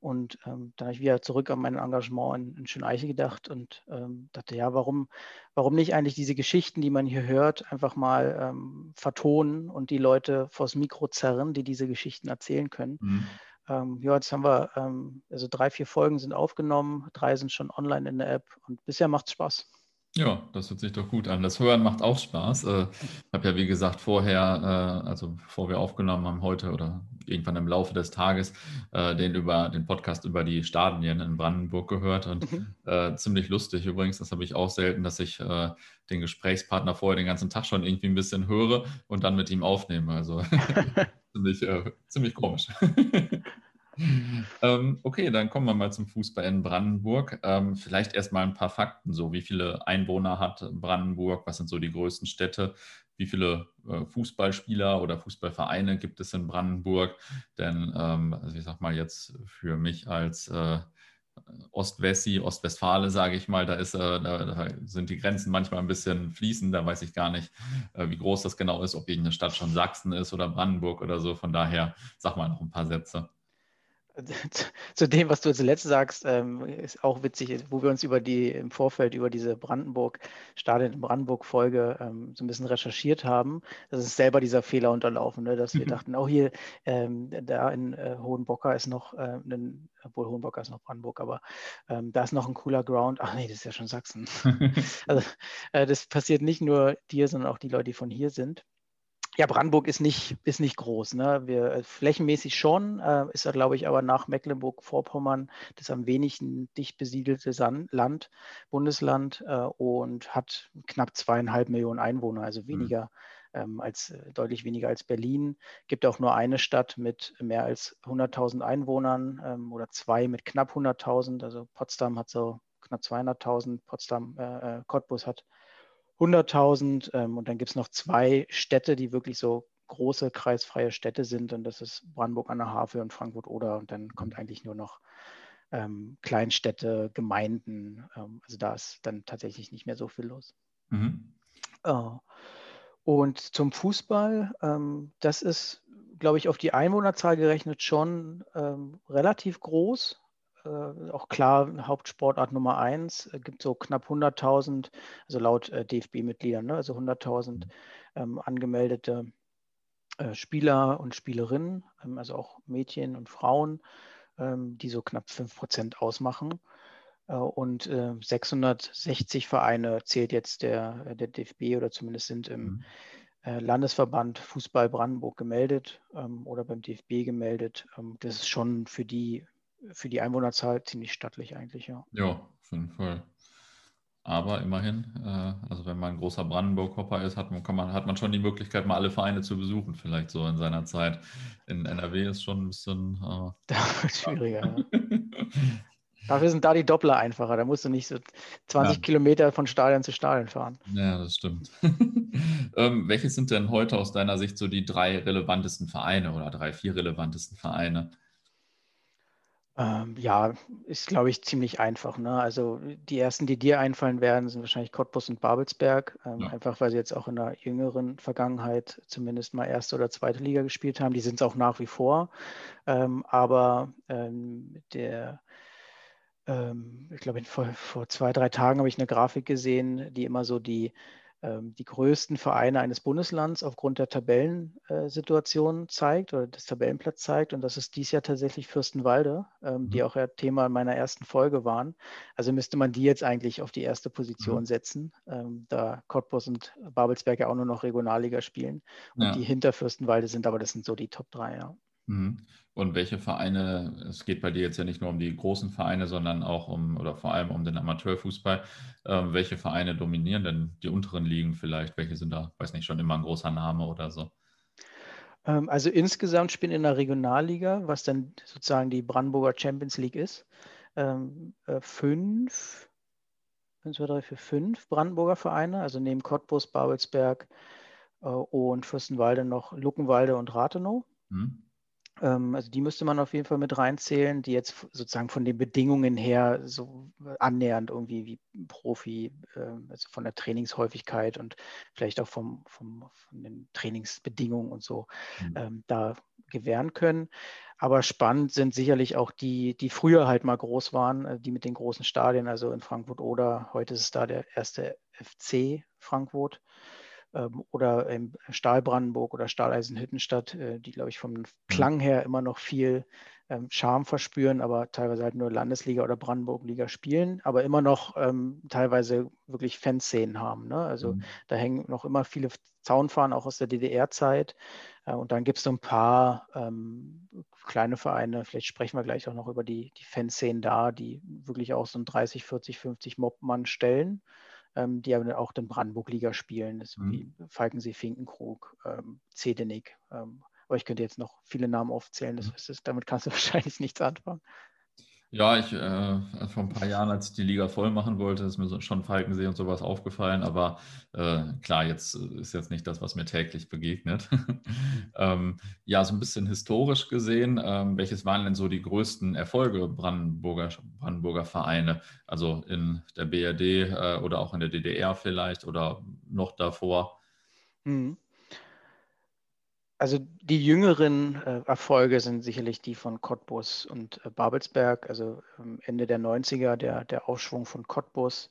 Speaker 1: Und ähm, dann habe ich wieder zurück an mein Engagement in, in Schöneiche gedacht und ähm, dachte, ja, warum, warum nicht eigentlich diese Geschichten, die man hier hört, einfach mal ähm, vertonen und die Leute vors Mikro zerren, die diese Geschichten erzählen können. Mhm. Ähm, ja, jetzt haben wir, ähm, also drei, vier Folgen sind aufgenommen, drei sind schon online in der App und bisher macht es Spaß.
Speaker 2: Ja, das hört sich doch gut an. Das Hören macht auch Spaß. Äh, ich habe ja, wie gesagt, vorher, äh, also bevor wir aufgenommen haben heute oder irgendwann im Laufe des Tages, äh, den über den Podcast über die Stadien in Brandenburg gehört und mhm. ziemlich lustig übrigens. Das habe ich auch selten, dass ich den Gesprächspartner vorher den ganzen Tag schon irgendwie ein bisschen höre und dann mit ihm aufnehme. Also ziemlich, ziemlich komisch. ähm, okay, dann kommen wir mal zum Fußball in Brandenburg. Ähm, vielleicht erstmal ein paar Fakten. So, wie viele Einwohner hat Brandenburg? Was sind so die größten Städte? Wie viele äh, Fußballspieler oder Fußballvereine gibt es in Brandenburg? Denn, ähm, also ich sag mal jetzt für mich als äh, Ostwessi, Ostwestfale, sage ich mal, da, ist, äh, da, da, sind die Grenzen manchmal ein bisschen fließend. Da weiß ich gar nicht, äh, wie groß das genau ist, ob irgendeine Stadt schon Sachsen ist oder Brandenburg oder so. Von daher sag mal noch ein paar Sätze.
Speaker 1: zu dem, was du zuletzt sagst, ähm, ist auch witzig, wo wir uns über die im Vorfeld über diese Brandenburg, Stadion in Brandenburg-Folge ähm, so ein bisschen recherchiert haben. Das ist selber dieser Fehler unterlaufen, ne? dass wir mhm. dachten, auch hier, ähm, da in äh, Hohenbocker ist noch, äh, ein, obwohl Hohenbocker ist noch Brandenburg, aber ähm, da ist noch ein cooler Ground. Ach nee, das ist ja schon Sachsen. also äh, das passiert nicht nur dir, sondern auch die Leute, die von hier sind. Ja, Brandenburg ist nicht, ist nicht groß. Ne? Wir, äh, flächenmäßig schon, äh, ist er, glaube ich, aber nach Mecklenburg-Vorpommern das am wenigsten dicht besiedelte San Land, Bundesland äh, und hat knapp zweieinhalb Millionen Einwohner, also mhm. weniger mhm. ähm, als äh, deutlich weniger als Berlin. Gibt auch nur eine Stadt mit mehr als 100.000 Einwohnern ähm, oder zwei mit knapp 100.000. Also Potsdam hat so knapp 200.000, Potsdam, äh, äh, Cottbus hat 100.000 ähm, und dann gibt es noch zwei Städte, die wirklich so große kreisfreie Städte sind und das ist Brandenburg an der Havel und Frankfurt-Oder und dann kommt eigentlich nur noch ähm, Kleinstädte, Gemeinden. Ähm, also da ist dann tatsächlich nicht mehr so viel los. Mhm. Äh, und zum Fußball, ähm, das ist, glaube ich, auf die Einwohnerzahl gerechnet schon ähm, relativ groß äh, auch klar Hauptsportart Nummer eins. Es gibt so knapp 100.000, also laut äh, DFB-Mitgliedern, ne, also 100.000 ähm, angemeldete äh, Spieler und Spielerinnen, ähm, also auch Mädchen und Frauen, ähm, die so knapp 5 Prozent ausmachen. Äh, und 660 äh, Vereine zählt jetzt der, der DFB oder zumindest sind im mhm. Landesverband Fußball Brandenburg gemeldet ähm, oder beim DFB gemeldet. Ähm, das ist schon für die für die Einwohnerzahl ziemlich stattlich eigentlich, ja.
Speaker 2: Ja, auf jeden Fall. Aber immerhin, äh, also wenn man ein großer Brandenburg-Hopper ist, hat man, man, hat man schon die Möglichkeit, mal alle Vereine zu besuchen, vielleicht so in seiner Zeit. In NRW ist schon ein bisschen. Äh,
Speaker 1: da wird schwieriger, ja. Dafür sind da die Doppler einfacher. Da musst du nicht so 20 ja. Kilometer von Stadion zu Stadion fahren.
Speaker 2: Ja, das stimmt. ähm, welche sind denn heute aus deiner Sicht so die drei relevantesten Vereine oder drei, vier relevantesten Vereine?
Speaker 1: Ähm, ja, ist, glaube ich, ziemlich einfach. Ne? Also die ersten, die dir einfallen werden, sind wahrscheinlich Cottbus und Babelsberg, ähm, ja. einfach weil sie jetzt auch in der jüngeren Vergangenheit zumindest mal erste oder zweite Liga gespielt haben. Die sind es auch nach wie vor. Ähm, aber ähm, der, ähm, ich glaube, vor, vor zwei, drei Tagen habe ich eine Grafik gesehen, die immer so die die größten Vereine eines Bundeslands aufgrund der Tabellensituation zeigt oder des Tabellenplatz zeigt. Und das ist dies Jahr tatsächlich Fürstenwalde, ähm, mhm. die auch ja Thema meiner ersten Folge waren. Also müsste man die jetzt eigentlich auf die erste Position mhm. setzen, ähm, da Cottbus und Babelsberg ja auch nur noch Regionalliga spielen. Und ja. die hinter Fürstenwalde sind, aber das sind so die Top 3, ja.
Speaker 2: Mhm. Und welche Vereine, es geht bei dir jetzt ja nicht nur um die großen Vereine, sondern auch um oder vor allem um den Amateurfußball. Äh, welche Vereine dominieren denn die unteren Ligen vielleicht? Welche sind da, weiß nicht, schon immer ein großer Name oder so?
Speaker 1: Ähm, also insgesamt spielen in der Regionalliga, was dann sozusagen die Brandenburger Champions League ist, ähm, äh, fünf, 1, 2, 3, 4, fünf Brandenburger Vereine, also neben Cottbus, Babelsberg äh, und Fürstenwalde noch Luckenwalde und Rathenow. Mhm. Ähm, also die müsste man auf jeden Fall mit reinzählen, die jetzt sozusagen von den Bedingungen her so annähernd irgendwie wie Profi, ähm, also von der Trainingshäufigkeit und vielleicht auch vom, vom von den Trainingsbedingungen und so mhm. Da gewähren können. Aber spannend sind sicherlich auch die, die früher halt mal groß waren, äh, die mit den großen Stadien, also in Frankfurt oder heute ist es da der erste FC Frankfurt oder im Stahl Brandenburg oder Stahleisenhüttenstadt, äh, die, glaube ich, vom mhm. Klang her immer noch viel ähm, Charme verspüren, aber teilweise halt nur Landesliga oder Brandenburg-Liga spielen, aber immer noch ähm, teilweise wirklich Fanszenen haben. Ne? Also mhm. da hängen noch immer viele Zaunfahnen, auch aus der DDR-Zeit. Äh, und dann gibt es so ein paar ähm, kleine Vereine, vielleicht sprechen wir gleich auch noch über die, die Fanszenen da, die wirklich auch so ein 30, 40, 50 Mobmann stellen ähm, die aber auch den Brandenburg-Liga spielen, das mhm. wie Falkensee, Finkenkrug, ähm, Zedenick. Ähm, aber ich könnte jetzt noch viele Namen aufzählen, das, mhm. damit kannst du wahrscheinlich nichts anfangen.
Speaker 2: Ja, ich äh, vor ein paar Jahren, als ich die Liga voll machen wollte, ist mir schon Falkensee und sowas aufgefallen. Aber äh, klar, jetzt äh, ist jetzt nicht das, was mir täglich begegnet. ähm, ja, so ein bisschen historisch gesehen, ähm, welches waren denn so die größten Erfolge Brandenburger, Brandenburger Vereine? Also in der BRD äh, oder auch in der DDR vielleicht oder noch davor? Mhm.
Speaker 1: Also die jüngeren äh, Erfolge sind sicherlich die von Cottbus und äh, Babelsberg. Also ähm, Ende der 90er der, der Aufschwung von Cottbus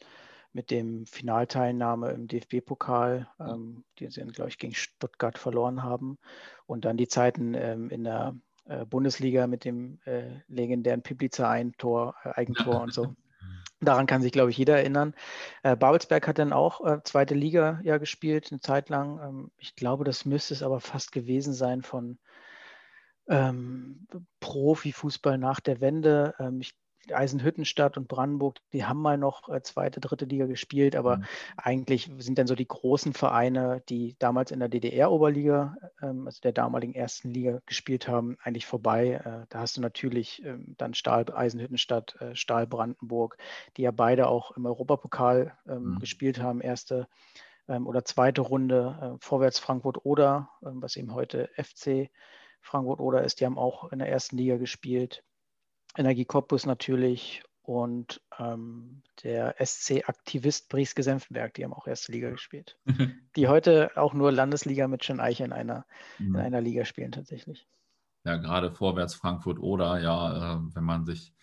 Speaker 1: mit dem Finalteilnahme im DFB-Pokal, ähm, die sie, glaube ich, gegen Stuttgart verloren haben. Und dann die Zeiten ähm, in der äh, Bundesliga mit dem äh, legendären Piblica-Eigentor äh, Eigentor und so. Daran kann sich, glaube ich, jeder erinnern. Äh, Babelsberg hat dann auch äh, zweite Liga ja gespielt, eine Zeit lang. Ähm, ich glaube, das müsste es aber fast gewesen sein von ähm, Profifußball nach der Wende. Ähm, ich Eisenhüttenstadt und Brandenburg, die haben mal noch äh, zweite, dritte Liga gespielt, aber mhm. eigentlich sind dann so die großen Vereine, die damals in der DDR-Oberliga, ähm, also der damaligen ersten Liga gespielt haben, eigentlich vorbei. Äh, da hast du natürlich ähm, dann Stahl Eisenhüttenstadt, äh, Stahl Brandenburg, die ja beide auch im Europapokal ähm, mhm. gespielt haben, erste oder zweite Runde, Vorwärts Frankfurt oder, was eben heute FC Frankfurt oder ist, die haben auch in der ersten Liga gespielt. Energie Cottbus natürlich und ähm, der SC-Aktivist Brieske Senftenberg, die haben auch erste Liga gespielt. die heute auch nur Landesliga mit Schöneiche in einer, mhm. in einer Liga spielen tatsächlich.
Speaker 2: Ja, gerade vorwärts Frankfurt oder ja, äh, wenn man sich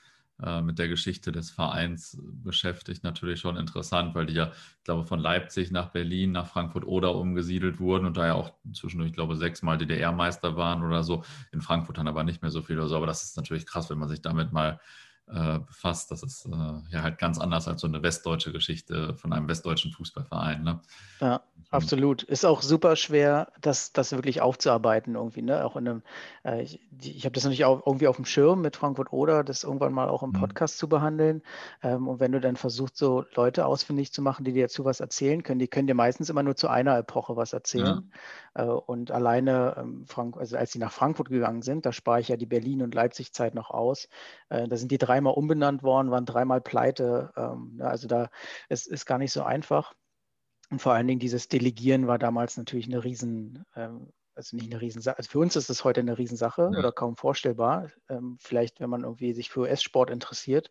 Speaker 2: äh, mit der Geschichte des Vereins beschäftigt, natürlich schon interessant, weil die ja, ich glaube, von Leipzig nach Berlin, nach Frankfurt oder umgesiedelt wurden und da ja auch zwischendurch, ich glaube, sechsmal DDR-Meister waren oder so. In Frankfurt dann aber nicht mehr so viel oder so. Aber das ist natürlich krass, wenn man sich damit mal äh, befasst. Das ist äh, ja halt ganz anders als so eine westdeutsche Geschichte von einem westdeutschen Fußballverein. Ne?
Speaker 1: Ja, absolut. Ist auch super schwer, das, das wirklich aufzuarbeiten irgendwie. Ne? Auch in einem, äh, ich, ich habe das natürlich auch irgendwie auf dem Schirm mit Frankfurt Oder, das irgendwann mal auch im mhm. Podcast mhm. zu behandeln. Ähm, und wenn du dann versuchst, so Leute ausfindig zu machen, die dir dazu was erzählen können, die können dir meistens immer nur zu einer Epoche was erzählen. Ja. Äh, und alleine, ähm, Frank also als sie nach Frankfurt gegangen sind, da spare ich ja die Berlin- und Leipzig-Zeit noch aus. Äh, da sind die drei dreimal umbenannt worden, waren dreimal pleite. Ähm, ne, also da es ist gar nicht so einfach. Und vor allen Dingen dieses Delegieren war damals natürlich eine riesen, ähm, also nicht eine Riesensache. Also für uns ist das heute eine Riesensache ja. oder kaum vorstellbar. Ähm, vielleicht, wenn man irgendwie sich für US-Sport interessiert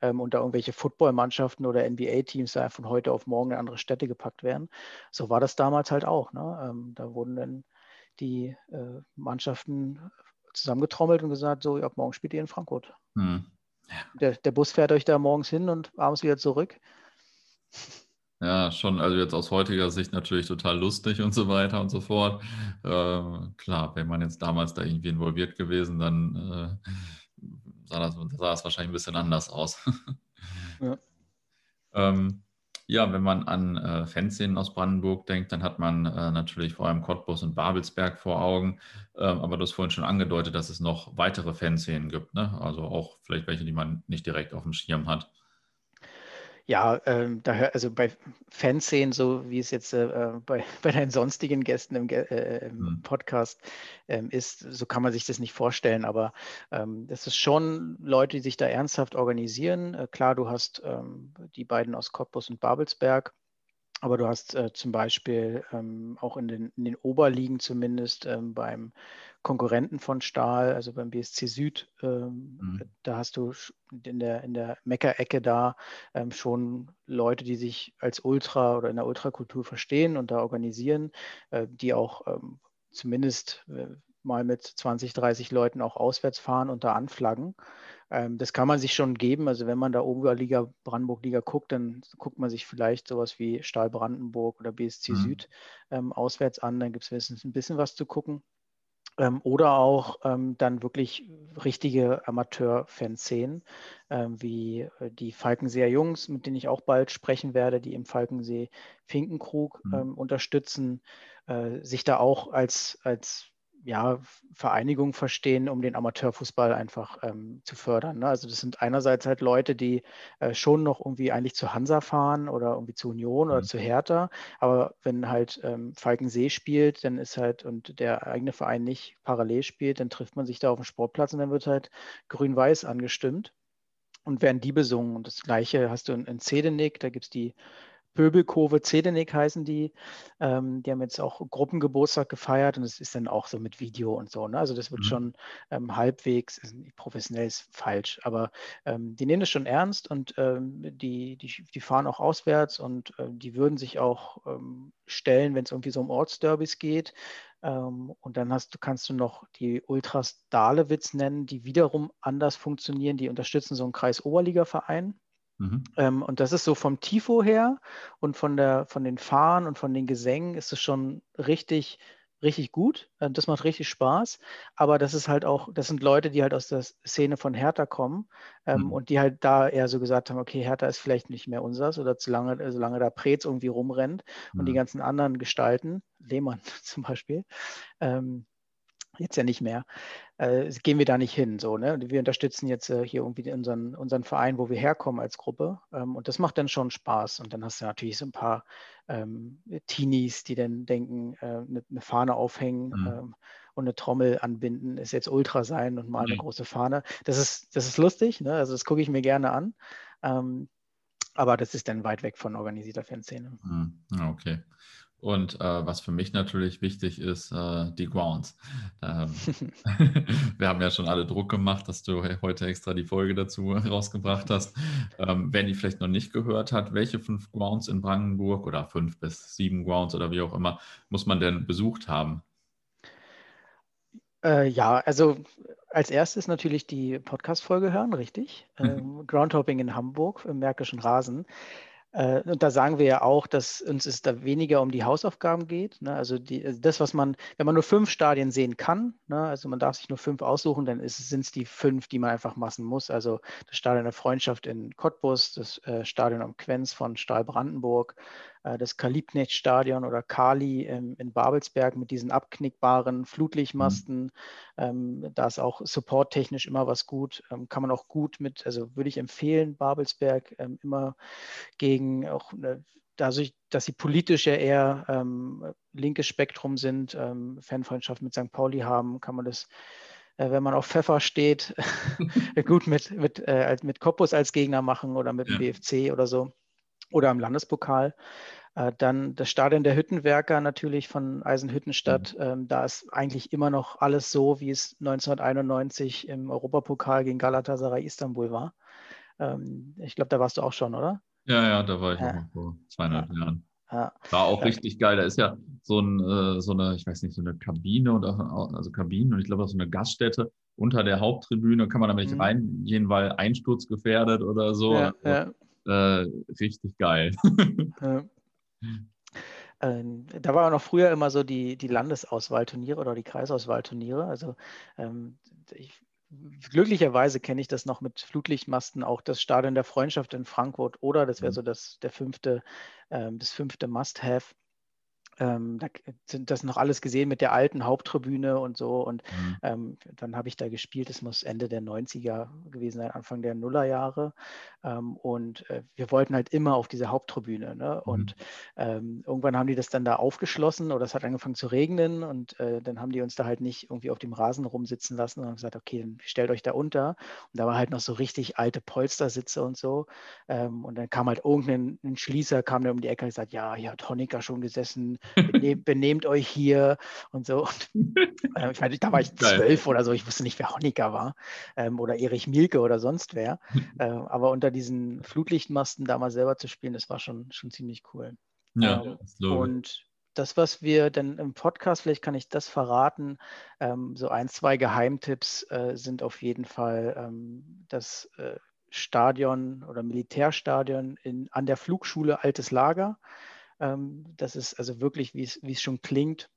Speaker 1: ähm, und da irgendwelche Footballmannschaften oder NBA-Teams da von heute auf morgen in andere Städte gepackt werden. So war das damals halt auch. Ne? Da wurden dann die äh, Mannschaften zusammengetrommelt und gesagt, so, ab morgen spielt ihr in Frankfurt. Hm. Der, der Bus fährt euch da morgens hin und abends wieder zurück.
Speaker 2: Ja, schon, also jetzt aus heutiger Sicht natürlich total lustig und so weiter und so fort. Äh, klar, wäre man jetzt damals da irgendwie involviert gewesen, dann äh, sah, das, sah das wahrscheinlich ein bisschen anders aus. ja. ähm, ja, wenn man an äh, Fanszenen aus Brandenburg denkt, dann hat man äh, natürlich vor allem Cottbus und Babelsberg vor Augen. Ähm, aber du hast vorhin schon angedeutet, dass es noch weitere Fanszenen gibt. Ne? Also auch vielleicht welche, die man nicht direkt auf dem Schirm hat.
Speaker 1: Ja, ähm, daher, also bei Fanszenen, so wie es jetzt äh, äh bei, bei deinen sonstigen Gästen im, äh, im mhm. Podcast ähm, ist, so kann man sich das nicht vorstellen. Aber ähm, das ist schon Leute, die sich da ernsthaft organisieren. Äh, klar, du hast ähm, die beiden aus Cottbus und Babelsberg. Aber du hast äh, zum Beispiel ähm, auch in den, in den, Oberligen zumindest ähm, beim Konkurrenten von Stahl, also beim BSC Süd, ähm, mhm. da hast du in der, in der Meckerecke da ähm, schon Leute, die sich als Ultra oder in der Ultrakultur verstehen und da organisieren, äh, die auch ähm, zumindest äh, mal mit 20, 30 Leuten auch auswärts fahren und da anflaggen. Ähm, das kann man sich schon geben. Also wenn man da Oberliga, Brandenburg-Liga guckt, dann guckt man sich vielleicht sowas wie Stahl Brandenburg oder BSC mhm. Süd ähm, auswärts an. Dann gibt es wenigstens ein bisschen was zu gucken. Ähm, oder auch ähm, dann wirklich richtige Amateur-Fanszenen, ähm, wie äh, die Falkenseer Jungs, mit denen ich auch bald sprechen werde, die im Falkensee Finkenkrug mhm. Ähm, unterstützen, äh, sich da auch als, als ja, Vereinigung verstehen, um den Amateurfußball einfach ähm, zu fördern. Ne? Also das sind einerseits halt Leute, die äh, schon noch irgendwie eigentlich zu Hansa fahren oder irgendwie zu Union mhm. oder zu Hertha, aber wenn halt ähm, Falkensee spielt, dann ist halt und der eigene Verein nicht parallel spielt, dann trifft man sich da auf dem Sportplatz und dann wird halt grün-weiß angestimmt und werden die besungen. Und das gleiche hast du in, in Zedenick, da gibt es die Pöbelkurve Zedenik heißen die. Ähm, die haben jetzt auch Gruppengeburtstag gefeiert und es ist dann auch so mit Video und so. Ne? Also das wird mhm. schon ähm, halbwegs, professionell ist falsch, aber ähm, die nehmen das schon ernst und ähm, die, die, die fahren auch auswärts und äh, die würden sich auch ähm, stellen, wenn es irgendwie so um Ortsderbys geht. Ähm, und dann hast, kannst du noch die Ultras Dahlewitz nennen, die wiederum anders funktionieren. Die unterstützen so einen Kreis-Oberliga-Verein. Mhm. Ähm, und das ist so vom Tifo her und von, der, von den Fahren und von den Gesängen ist es schon richtig, richtig gut. Äh, das macht richtig Spaß. Aber das ist halt auch, das sind Leute, die halt aus der Szene von Hertha kommen ähm, mhm. und die halt da eher so gesagt haben, okay, Hertha ist vielleicht nicht mehr unseres oder solange, solange da Preetz irgendwie rumrennt mhm. und die mhm. ganzen anderen Gestalten, Lehmann zum Beispiel, ähm, jetzt ja nicht mehr, äh, gehen wir da nicht hin. So, ne? Wir unterstützen jetzt äh, hier irgendwie unseren, unseren Verein, wo wir herkommen als Gruppe. Ähm, und das macht dann schon Spaß. Und dann hast du natürlich so ein paar ähm, Teenies, die dann denken, äh, eine, eine, Fahne aufhängen mhm. ähm, und eine Trommel anbinden, ist jetzt Ultra sein und mal eine mhm. große Fahne. Das ist, das ist lustig, ne? also das gucke ich mir gerne an. Ähm, aber das ist dann weit weg von organisierter Fanszene.
Speaker 2: Mhm. Okay. Und äh, was für mich natürlich wichtig ist, äh, die Grounds. Ähm, wir haben ja schon alle Druck gemacht, dass du heute extra die Folge dazu rausgebracht hast. Ähm, wer die vielleicht noch nicht gehört hat, welche fünf Grounds in Brandenburg oder fünf bis sieben Grounds oder wie auch immer muss man denn besucht haben?
Speaker 1: Äh, ja, also als erstes natürlich die Podcast-Folge hören, richtig? Mhm. Ähm, Groundhopping in Hamburg im Märkischen Rasen. Äh, und da sagen wir ja auch, dass uns es da weniger um die Hausaufgaben geht. Ne? Also, die, also das, was man, wenn man nur fünf Stadien sehen kann, ne? also man darf sich nur fünf aussuchen, dann sind es die fünf, die man einfach massen muss. Also das Stadion der Freundschaft in Cottbus, das äh, Stadion am Quenz von Stahl Brandenburg, das Kalibknecht-Stadion oder Kali in Babelsberg mit diesen abknickbaren Flutlichtmasten. Mhm. Ähm, da ist auch supporttechnisch immer was gut. Ähm, kann man auch gut mit, also würde ich empfehlen, Babelsberg ähm, immer gegen auch dadurch, dass sie politisch ja eher ähm, linkes Spektrum sind, ähm, Fanfreundschaft mit St. Pauli haben, kann man das, äh, wenn man auf Pfeffer steht, gut mit, mit, äh, mit Cottbus als Gegner machen oder mit ja. BFC oder so oder im Landespokal. Äh, dann das Stadion der Hüttenwerker natürlich von Eisenhüttenstadt. Mhm. Ähm, da ist eigentlich immer noch alles so, wie es 1991 im Europapokal gegen Galatasaray Istanbul war. Ähm, ich glaube, da warst du auch schon, oder?
Speaker 2: Ja, ja, da war ich ja. auch vor zweieinhalb ja. Jahren. Ja. War auch richtig geil. Da ist ja so, ein, äh, so eine, ich weiß nicht, so eine Kabine oder also Kabinen und ich glaube auch so eine Gaststätte unter der Haupttribüne. Kann man da nicht mhm. reingehen, weil einsturzgefährdet oder so. Ja, also, äh, richtig geil. ja.
Speaker 1: Ähm, da war auch noch früher immer so die, die Landesauswahlturniere oder die Kreisauswahlturniere. Also ähm, ich, glücklicherweise kenne ich das noch mit Flutlichtmasten, auch das Stadion der Freundschaft in Frankfurt oder das wäre mhm. so das, der fünfte, ähm, das fünfte Must-Have ähm, da sind das noch alles gesehen mit der alten Haupttribüne und so. Und mhm. ähm, dann habe ich da gespielt. Es muss Ende der 90er gewesen sein, Anfang der Nullerjahre. Ähm, und äh, wir wollten halt immer auf diese Haupttribüne. Ne? Mhm. Und ähm, irgendwann haben die das dann da aufgeschlossen oder es hat angefangen zu regnen. Und äh, dann haben die uns da halt nicht irgendwie auf dem Rasen rumsitzen lassen und haben gesagt, okay, dann stellt euch da unter. Und da war halt noch so richtig alte Polstersitze und so. Ähm, und dann kam halt irgendein Schließer, kam der um die Ecke und gesagt, ja, hier hat Honecker schon gesessen benehmt, benehmt euch hier und so. Und, äh, ich meine, da war ich zwölf oder so, ich wusste nicht, wer Honecker war ähm, oder Erich Mielke oder sonst wer. Äh, aber unter diesen Flutlichtmasten da mal selber zu spielen, das war schon, schon ziemlich cool. Ja, ähm, so. Und das, was wir dann im Podcast, vielleicht kann ich das verraten, ähm, so ein, zwei Geheimtipps äh, sind auf jeden Fall ähm, das äh, Stadion oder Militärstadion in, an der Flugschule Altes Lager. Ähm, das ist also wirklich, wie es schon klingt,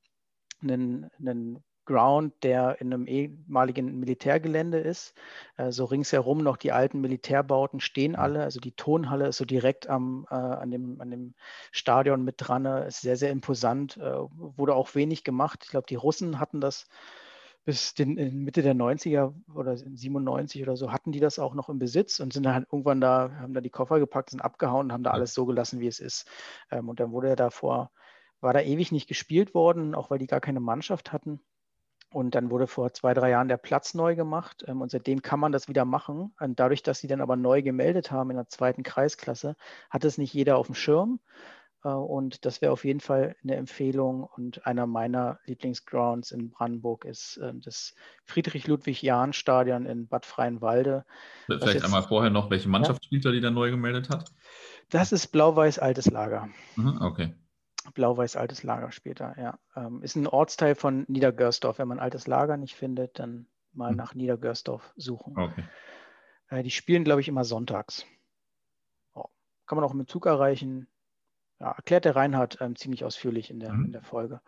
Speaker 1: ein, ein Ground, der in einem ehemaligen Militärgelände ist. Äh, so ringsherum noch die alten Militärbauten stehen alle. Also die Tonhalle ist so direkt am, äh, an, dem, an dem Stadion mit dran. Ist sehr, sehr imposant. Äh, wurde auch wenig gemacht. Ich glaube, die Russen hatten das bis den, Mitte der 90er oder 97 oder so hatten die das auch noch im Besitz und sind dann halt irgendwann da, haben da die Koffer gepackt, sind abgehauen und haben da alles so gelassen, wie es ist. Ähm, und dann wurde er davor, war da ewig nicht gespielt worden, auch weil die gar keine Mannschaft hatten. Und dann wurde vor zwei, drei Jahren der Platz neu gemacht ähm, und seitdem kann man das wieder machen. Und dadurch, dass sie dann aber neu gemeldet haben in der zweiten Kreisklasse, hat es nicht jeder auf dem Schirm. Äh, und das wäre auf jeden Fall eine Empfehlung. Und einer meiner Lieblingsgrounds in Brandenburg ist äh, das Friedrich-Ludwig-Jahn-Stadion in Bad Freienwalde.
Speaker 2: Vielleicht jetzt, einmal vorher noch, welche Mannschaft ja? spielt da, die da neu gemeldet hat?
Speaker 1: Das ist Blau-Weiß Altes Lager.
Speaker 2: Mhm, okay.
Speaker 1: Blau-Weiß Altes Lager später, ja. Ähm, ist ein Ortsteil von Niedergörsdorf. Wenn man Altes Lager nicht findet, dann mal mhm. nach Niedergörsdorf suchen. Okay. Äh, die spielen, glaube ich, immer sonntags. Kann man auch mit Zug erreichen ja, erklärt der Reinhard ähm, ziemlich ausführlich in der, mhm. in der Folge.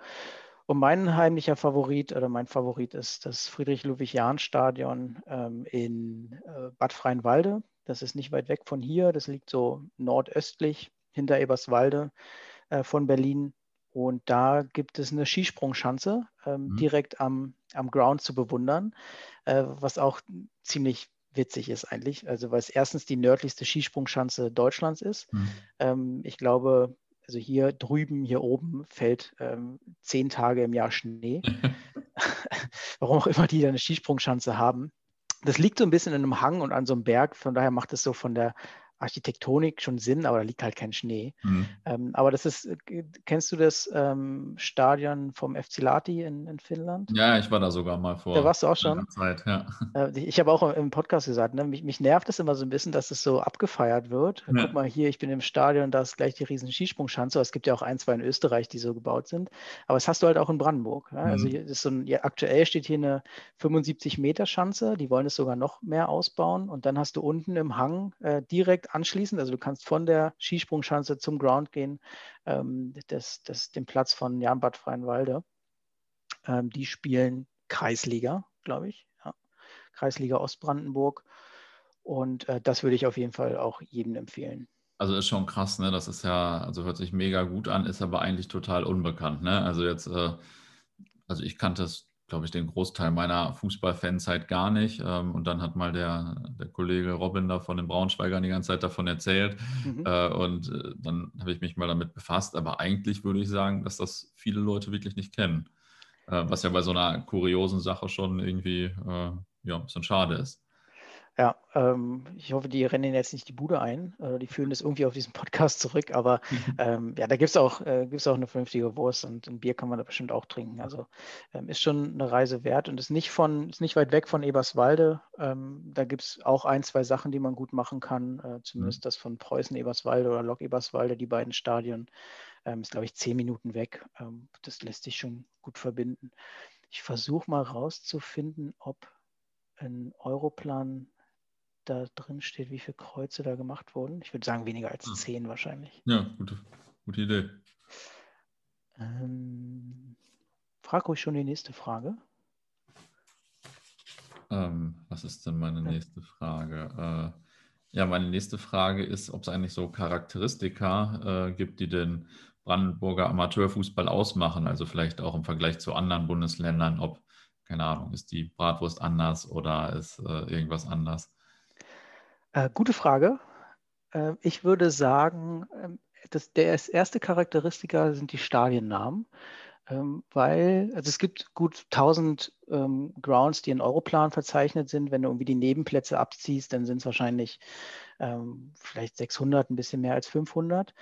Speaker 1: Und mein heimlicher Favorit oder mein Favorit ist das Friedrich-Ludwig-Jahn-Stadion ähm, in äh, Bad Freienwalde. Das ist nicht weit weg von hier. Das liegt so nordöstlich hinter Eberswalde äh, von Berlin. Und da gibt es eine Skisprungschanze ähm, mhm. direkt am, am Ground zu bewundern, äh, was auch ziemlich witzig ist eigentlich. Also weil es erstens die nördlichste Skisprungschanze Deutschlands ist. Mhm. Ähm, ich glaube, also hier drüben, hier oben fällt ähm, zehn Tage im Jahr Schnee. Warum auch immer die da eine Skisprungschanze haben. Das liegt so ein bisschen in einem Hang und an so einem Berg. Von daher macht es so von der Architektonik schon Sinn, aber da liegt halt kein Schnee. Mhm. Ähm, aber das ist, äh, kennst du das ähm, Stadion vom FC Lati in, in, Finnland?
Speaker 2: Ja, ich war da sogar mal vor.
Speaker 1: Da warst du auch schon.
Speaker 2: Zeit, ja.
Speaker 1: Äh, ich habe auch im Podcast gesagt, ne, mich, mich, nervt es immer so ein bisschen, dass es so abgefeiert wird. Ja. Guck mal hier, ich bin im Stadion, da ist gleich die riesen Skisprungschanze. Es gibt ja auch ein, zwei in Österreich, die so gebaut sind. Aber das hast du halt auch in Brandenburg. Ja? Also mhm. Also so ein, ja, aktuell steht hier eine 75 Meter Schanze. Die wollen es sogar noch mehr ausbauen. Und dann hast du unten im Hang äh, direkt anschließend. Also du kannst von der Skisprungschanze zum Ground gehen, ähm, das, das, den Platz von Jan Bad Freienwalde. Ähm, die spielen Kreisliga, glaube ich. Ja. Kreisliga Ostbrandenburg. Und äh, das würde ich auf jeden Fall auch jedem empfehlen.
Speaker 2: Also ist schon krass, ne? Das ist ja, also hört sich mega gut an, ist aber eigentlich total unbekannt, ne? Also jetzt, äh, also ich kannte es glaube ich, den Großteil meiner Fußballfanzeit gar nicht. Ähm, und dann hat mal der, der Kollege Robin da von den Braunschweigern die ganze Zeit davon erzählt. Mhm. Äh, und äh, dann habe ich mich mal damit befasst. Aber eigentlich würde ich sagen, dass das viele Leute wirklich nicht kennen. Äh, was ja bei so einer kuriosen Sache schon irgendwie ja, ein bisschen schade ist.
Speaker 1: Ja, ähm, ich hoffe, die rennen jetzt nicht die Bude ein. Äh, die führen das irgendwie auf diesen Podcast zurück. Aber mhm. ähm, ja, da gibt es auch, äh, auch eine vernünftige Wurst und ein Bier kann man da bestimmt auch trinken. Also ähm, ist schon eine Reise wert und ist nicht von, ist nicht weit weg von Eberswalde. Ähm, da gibt es auch ein, zwei Sachen, die man gut machen kann. Äh, zumindest mhm. das von Preußen Eberswalde oder Lok Eberswalde, die beiden Stadien. Ähm, ist, glaube ich, zehn Minuten weg. Ähm, das lässt sich schon gut verbinden. Ich versuche mal rauszufinden, ob ein Europlan da drin steht, wie viele Kreuze da gemacht wurden. Ich würde sagen, weniger als zehn wahrscheinlich.
Speaker 2: Ja, gute, gute Idee.
Speaker 1: Ähm, frag ruhig schon die nächste Frage.
Speaker 2: Ähm, was ist denn meine nächste Frage? Äh, ja, meine nächste Frage ist, ob es eigentlich so Charakteristika äh, gibt, die den Brandenburger Amateurfußball ausmachen, also vielleicht auch im Vergleich zu anderen Bundesländern, ob, keine Ahnung, ist die Bratwurst anders oder ist äh, irgendwas anders?
Speaker 1: Äh, gute Frage. Äh, ich würde sagen, ähm, das, der erste Charakteristika sind die Stadiennamen, ähm, weil also es gibt gut 1000 ähm, Grounds, die in Europlan verzeichnet sind. Wenn du irgendwie die Nebenplätze abziehst, dann sind es wahrscheinlich ähm, vielleicht 600, ein bisschen mehr als 500.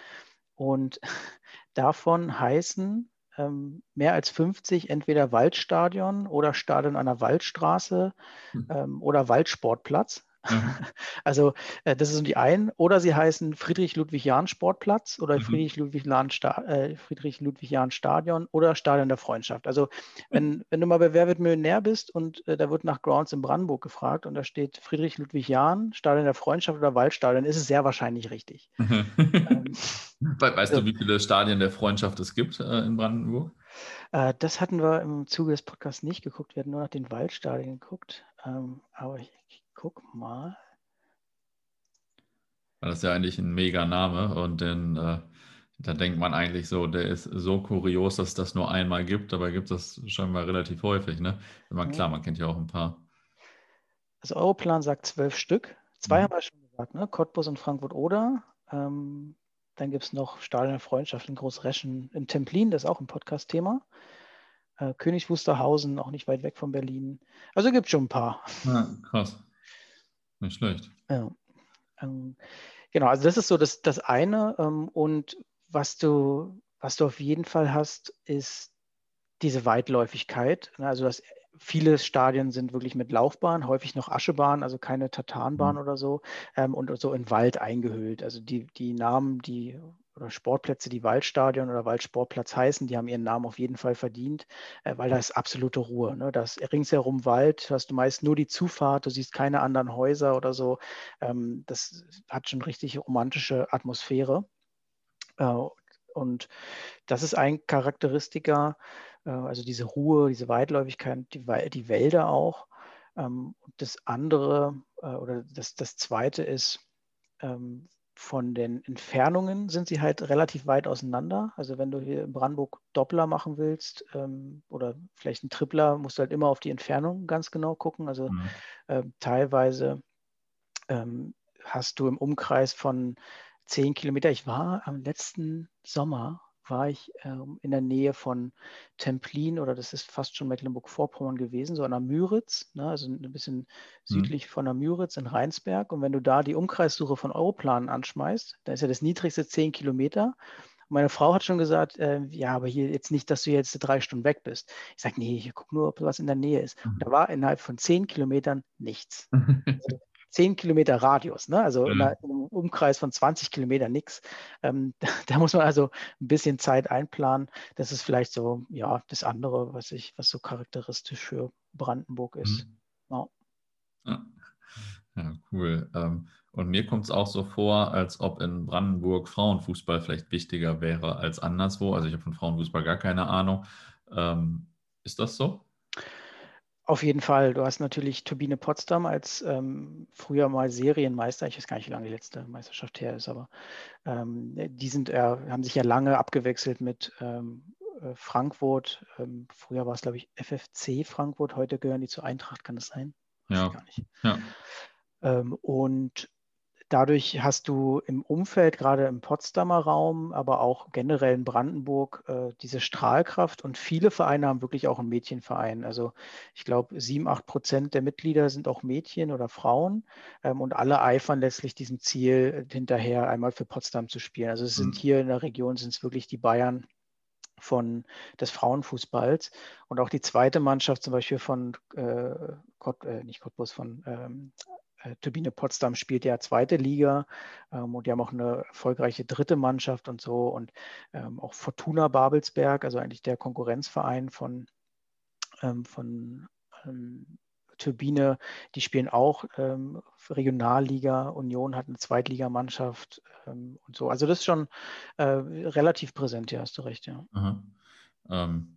Speaker 1: Und davon heißen ähm, mehr als 50 entweder Waldstadion oder Stadion der Waldstraße hm. ähm, oder Waldsportplatz. Mhm. Also äh, das sind die einen. Oder sie heißen Friedrich-Ludwig-Jahn-Sportplatz oder mhm. Friedrich-Ludwig-Jahn-Stadion äh, Friedrich oder Stadion der Freundschaft. Also wenn, wenn du mal bei Wer wird Millionär bist und äh, da wird nach Grounds in Brandenburg gefragt und da steht Friedrich-Ludwig-Jahn, Stadion der Freundschaft oder Waldstadion, ist es sehr wahrscheinlich richtig.
Speaker 2: ähm, weißt du, wie viele Stadien der Freundschaft es gibt äh, in Brandenburg?
Speaker 1: Äh, das hatten wir im Zuge des Podcasts nicht geguckt. Wir hatten nur nach den Waldstadien geguckt. Ähm, aber ich, guck mal.
Speaker 2: Das ist ja eigentlich ein mega Name und den, äh, da denkt man eigentlich so, der ist so kurios, dass es das nur einmal gibt, aber gibt es das scheinbar relativ häufig. Ne? Man, klar, man kennt ja auch ein paar.
Speaker 1: Also Europlan sagt zwölf Stück. Zwei mhm. haben wir schon gesagt, ne? Cottbus und Frankfurt-Oder. Ähm, dann gibt es noch Stadion der Freundschaft in Großreschen in Templin, das ist auch ein Podcast-Thema. Äh, König Wusterhausen, auch nicht weit weg von Berlin. Also gibt es schon ein paar.
Speaker 2: Ja, krass. Nicht schlecht.
Speaker 1: Ja. Ähm, genau, also das ist so das, das eine. Ähm, und was du, was du auf jeden Fall hast, ist diese Weitläufigkeit. Ne, also das, viele Stadien sind wirklich mit Laufbahn, häufig noch Aschebahn, also keine Tatanbahn mhm. oder so, ähm, und so in Wald eingehüllt. Also die, die Namen, die oder Sportplätze, die Waldstadion oder Waldsportplatz heißen, die haben ihren Namen auf jeden Fall verdient, äh, weil da ist absolute Ruhe. Ne? Da ringsherum Wald, hast du meist nur die Zufahrt, du siehst keine anderen Häuser oder so. Ähm, das hat schon richtig romantische Atmosphäre. Äh, und das ist ein Charakteristika. äh, also diese Ruhe, diese Weitläufigkeit, die, die Wälder auch. Ähm, das andere oder das, das zweite ist, ähm, von den Entfernungen sind sie halt relativ weit auseinander. Also wenn du hier in Brandenburg Doppler machen willst ähm, oder vielleicht ein Tripler, musst du halt immer auf die Entfernung ganz genau gucken. Also mhm. äh, teilweise ähm, hast du im Umkreis von zehn Kilometer, ich war am letzten Sommer, war ich ähm, in der Nähe von Templin oder das ist fast schon Mecklenburg-Vorpommern gewesen, so an der Müritz, ne, also ein bisschen mhm. südlich von der Müritz in Rheinsberg. Und wenn du da die Umkreissuche von Europlan anschmeißt, dann ist ja das niedrigste 10 Kilometer. Und meine Frau hat schon gesagt, äh, ja, aber hier jetzt nicht, dass du jetzt drei Stunden weg bist. Ich sage, nee, ich gucke nur, ob was in der Nähe ist. Und da war innerhalb von 10 Kilometern nichts. Also 10 Kilometer Radius, ne? also mhm. in einem Umkreis von 20 Kilometern nichts. Ähm, da, da, muss man also ein bisschen Zeit einplanen. Das ist vielleicht so, ja, das andere, was ich, was so charakteristisch für Brandenburg ist. Mhm. Ja.
Speaker 2: ja. ja. cool. Ähm, und mir kommt es auch so vor, als ob in Brandenburg Frauenfußball vielleicht wichtiger wäre als anderswo. Also ich habe von Frauenfußball gar keine Ahnung. Ähm, ist das so?
Speaker 1: Auf jeden Fall. Du hast natürlich Turbine Potsdam als ähm, früher mal Serienmeister. Ich weiß gar nicht, wie lange die letzte Meisterschaft her ist, aber ähm, die sind, äh, haben sich ja lange abgewechselt mit ähm, äh, Frankfurt. Ähm, früher war es, glaube ich, FFC Frankfurt. Heute gehören die zur Eintracht, kann das sein?
Speaker 2: Weiß ja. gar nicht. Ja.
Speaker 1: Ähm, und Dadurch hast du im Umfeld, gerade im Potsdamer Raum, aber auch generell in Brandenburg, äh, diese Strahlkraft und viele Vereine haben wirklich auch einen Mädchenverein. Also ich glaube, sieben, acht Prozent der Mitglieder sind auch Mädchen oder Frauen ähm, und alle eifern letztlich diesem Ziel hinterher, einmal für Potsdam zu spielen. Also es sind mhm. hier in der Region sind es wirklich die Bayern von des Frauenfußballs und auch die zweite Mannschaft zum Beispiel von äh, Kott, äh, nicht Cottbus, von ähm, äh, Turbine Potsdam spielt ja zweite Liga ähm, und die haben auch eine erfolgreiche dritte Mannschaft und so und ähm, auch Fortuna Babelsberg, also eigentlich der Konkurrenzverein von, ähm, von ähm, Turbine, die spielen auch ähm, Regionalliga, Union hat eine Zweitligamannschaft ähm, und so. Also das ist schon äh, relativ präsent, ja, hast du recht, ja.
Speaker 2: Ähm,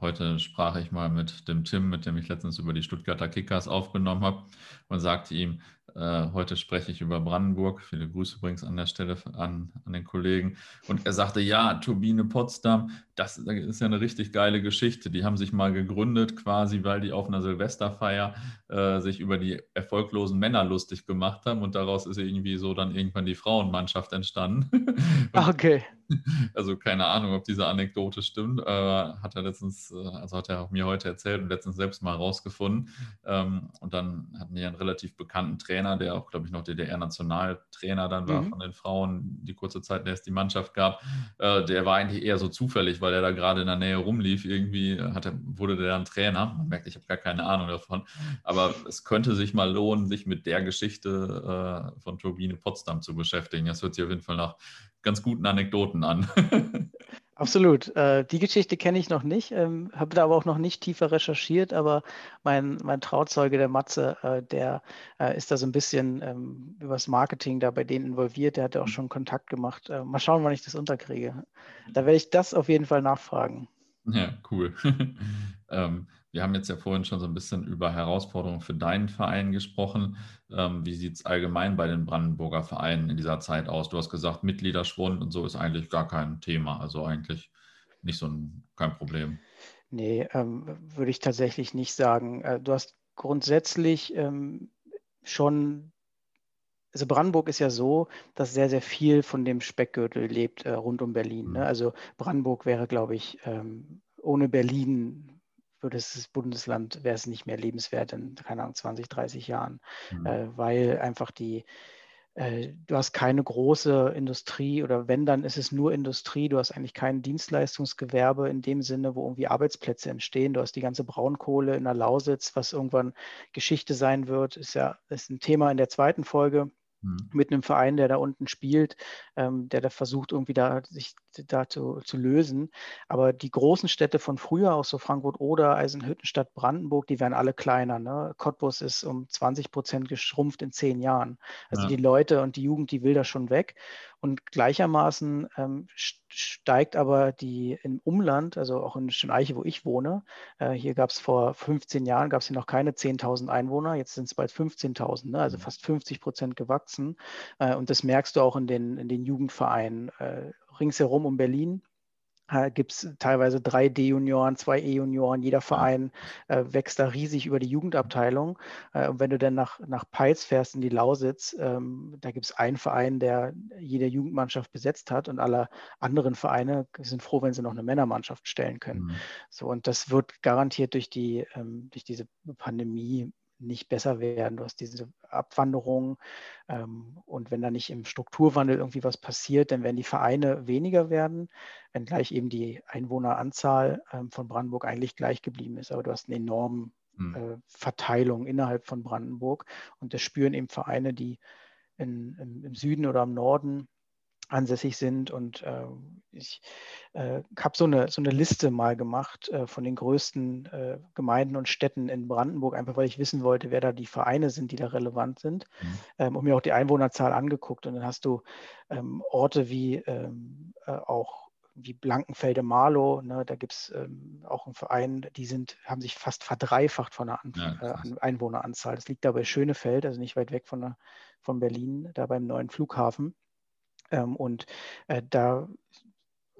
Speaker 2: heute sprach ich mal mit dem Tim, mit dem ich letztens über die Stuttgarter Kickers aufgenommen habe und sagte ihm, äh, heute spreche ich über Brandenburg. Viele Grüße übrigens an der Stelle an, an den Kollegen. Und er sagte, ja, Turbine Potsdam, das ist ja eine richtig geile Geschichte. Die haben sich mal gegründet, quasi, weil die auf einer Silvesterfeier äh, sich über die erfolglosen Männer lustig gemacht haben. Und daraus ist irgendwie so dann irgendwann die Frauenmannschaft entstanden.
Speaker 1: okay.
Speaker 2: Also keine Ahnung, ob diese Anekdote stimmt. Äh, hat er letztens, äh, also hat er mir heute erzählt und letztens selbst mal rausgefunden. Ähm, und dann hatten die einen relativ bekannten Trainer, der auch, glaube ich, noch DDR-Nationaltrainer dann war mhm. von den Frauen, die kurze Zeit erst die Mannschaft gab. Äh, der war eigentlich eher so zufällig, weil er da gerade in der Nähe rumlief. Irgendwie hat er, wurde der dann Trainer. Man merkt, ich habe gar keine Ahnung davon. Aber es könnte sich mal lohnen, sich mit der Geschichte äh, von Turbine Potsdam zu beschäftigen. Das hört sich auf jeden Fall nach ganz guten Anekdoten an.
Speaker 1: Absolut. Äh, die Geschichte kenne ich noch nicht, ähm, habe da aber auch noch nicht tiefer recherchiert, aber mein, mein Trauzeuge, der Matze, äh, der äh, ist da so ein bisschen ähm, übers Marketing da bei denen involviert. Der hat ja auch schon Kontakt gemacht. Äh, mal schauen, wann ich das unterkriege. Da werde ich das auf jeden Fall nachfragen.
Speaker 2: Ja, cool. ähm, wir haben jetzt ja vorhin schon so ein bisschen über Herausforderungen für deinen Verein gesprochen. Ähm, wie sieht es allgemein bei den Brandenburger Vereinen in dieser Zeit aus? Du hast gesagt, Mitgliederschwund und so ist eigentlich gar kein Thema, also eigentlich nicht so ein kein Problem.
Speaker 1: Nee, ähm, würde ich tatsächlich nicht sagen. Äh, du hast grundsätzlich ähm, schon also Brandenburg ist ja so, dass sehr, sehr viel von dem Speckgürtel lebt äh, rund um Berlin. Ne? Mhm. Also Brandenburg wäre, glaube ich, ähm, ohne Berlin würde das Bundesland, wäre es nicht mehr lebenswert in, keine Ahnung, 20, 30 Jahren, mhm. äh, weil einfach die, äh, du hast keine große Industrie oder wenn, dann ist es nur Industrie, du hast eigentlich kein Dienstleistungsgewerbe in dem Sinne, wo irgendwie Arbeitsplätze entstehen. Du hast die ganze Braunkohle in der Lausitz, was irgendwann Geschichte sein wird, ist ja ist ein Thema in der zweiten Folge mhm. mit einem Verein, der da unten spielt, ähm, der da versucht, irgendwie da sich da zu, zu lösen. Aber die großen Städte von früher, auch so Frankfurt oder Eisenhüttenstadt, Brandenburg, die werden alle kleiner. Ne? Cottbus ist um 20 Prozent geschrumpft in zehn Jahren. Also ja. die Leute und die Jugend, die will da schon weg. Und gleichermaßen ähm, steigt aber die im Umland, also auch in Schöneiche, wo ich wohne, äh, hier gab es vor 15 Jahren, gab es hier noch keine 10.000 Einwohner, jetzt sind es bald 15.000, ne? also mhm. fast 50 Prozent gewachsen. Äh, und das merkst du auch in den, in den Jugendvereinen äh, ringsherum um Berlin äh, gibt es teilweise drei D-Junioren, zwei E-Junioren. Jeder Verein äh, wächst da riesig über die Jugendabteilung. Äh, und wenn du dann nach, nach Peitz fährst in die Lausitz, ähm, da gibt es einen Verein, der jede Jugendmannschaft besetzt hat und alle anderen Vereine sind froh, wenn sie noch eine Männermannschaft stellen können. Mhm. So, und das wird garantiert durch, die, ähm, durch diese Pandemie nicht besser werden. Du hast diese Abwanderung ähm, und wenn da nicht im Strukturwandel irgendwie was passiert, dann werden die Vereine weniger werden, wenngleich eben die Einwohneranzahl ähm, von Brandenburg eigentlich gleich geblieben ist. Aber du hast eine enorme hm. äh, Verteilung innerhalb von Brandenburg und das spüren eben Vereine, die in, im, im Süden oder im Norden ansässig sind. Und äh, ich äh, habe so eine, so eine Liste mal gemacht äh, von den größten äh, Gemeinden und Städten in Brandenburg, einfach weil ich wissen wollte, wer da die Vereine sind, die da relevant sind. Mhm. Ähm, und mir auch die Einwohnerzahl angeguckt. Und dann hast du ähm, Orte wie ähm, äh, auch wie Blankenfelde Marlow, ne, da gibt es ähm, auch einen Verein, die sind, haben sich fast verdreifacht von der An ja, äh, Einwohneranzahl. Das liegt da bei Schönefeld, also nicht weit weg von, der, von Berlin, da beim neuen Flughafen. Ähm, und äh, da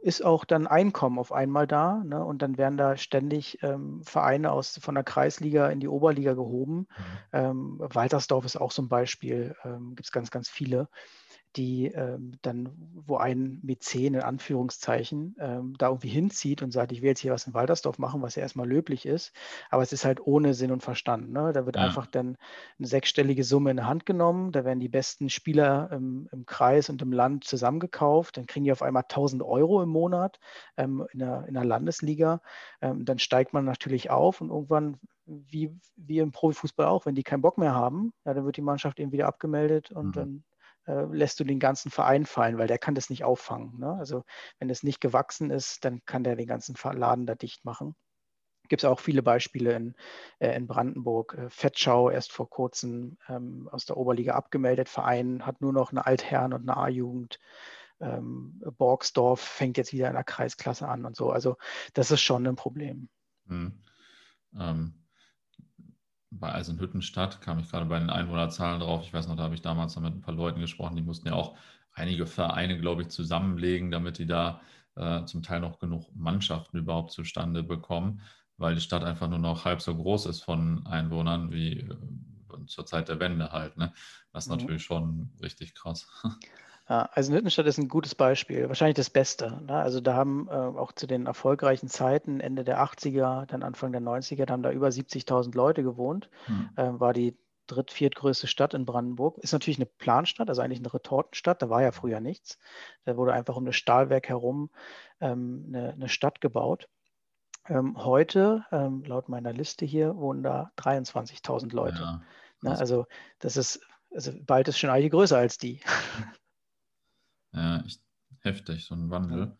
Speaker 1: ist auch dann Einkommen auf einmal da. Ne? Und dann werden da ständig ähm, Vereine aus, von der Kreisliga in die Oberliga gehoben. Mhm. Ähm, Waltersdorf ist auch so ein Beispiel, ähm, gibt es ganz, ganz viele die ähm, dann, wo ein Mäzen in Anführungszeichen ähm, da irgendwie hinzieht und sagt, ich will jetzt hier was in Waltersdorf machen, was ja erstmal löblich ist, aber es ist halt ohne Sinn und Verstand. Ne? Da wird ja. einfach dann eine sechsstellige Summe in die Hand genommen, da werden die besten Spieler im, im Kreis und im Land zusammengekauft, dann kriegen die auf einmal 1000 Euro im Monat ähm, in, der, in der Landesliga, ähm, dann steigt man natürlich auf und irgendwann wie, wie im Profifußball auch, wenn die keinen Bock mehr haben, ja, dann wird die Mannschaft eben wieder abgemeldet und mhm. dann äh, lässt du den ganzen Verein fallen, weil der kann das nicht auffangen. Ne? Also wenn es nicht gewachsen ist, dann kann der den ganzen Laden da dicht machen. Gibt es auch viele Beispiele in, äh, in Brandenburg. Äh, Fettschau erst vor kurzem ähm, aus der Oberliga abgemeldet. Verein hat nur noch eine Altherren- und eine A-Jugend. Ähm, Borgsdorf fängt jetzt wieder in der Kreisklasse an und so. Also das ist schon ein Problem. Hm.
Speaker 2: Ähm, bei Eisenhüttenstadt kam ich gerade bei den Einwohnerzahlen drauf. Ich weiß noch, da habe ich damals noch mit ein paar Leuten gesprochen, die mussten ja auch einige Vereine, glaube ich, zusammenlegen, damit die da äh, zum Teil noch genug Mannschaften überhaupt zustande bekommen, weil die Stadt einfach nur noch halb so groß ist von Einwohnern wie äh, zur Zeit der Wende halt. Ne? Das ist mhm. natürlich schon richtig krass.
Speaker 1: Ja, also Nüttenstadt ist ein gutes Beispiel, wahrscheinlich das Beste. Ne? Also da haben äh, auch zu den erfolgreichen Zeiten, Ende der 80er, dann Anfang der 90er, da haben da über 70.000 Leute gewohnt. Hm. Äh, war die dritt-, viertgrößte Stadt in Brandenburg. Ist natürlich eine Planstadt, also eigentlich eine Retortenstadt. Da war ja früher nichts. Da wurde einfach um das Stahlwerk herum ähm, eine, eine, Stadt gebaut. Ähm, heute, ähm, laut meiner Liste hier, wohnen da 23.000 Leute. Ja, ne? Also das ist, also bald ist schon eigentlich größer als die.
Speaker 2: Ja, echt heftig, so ein Wandel.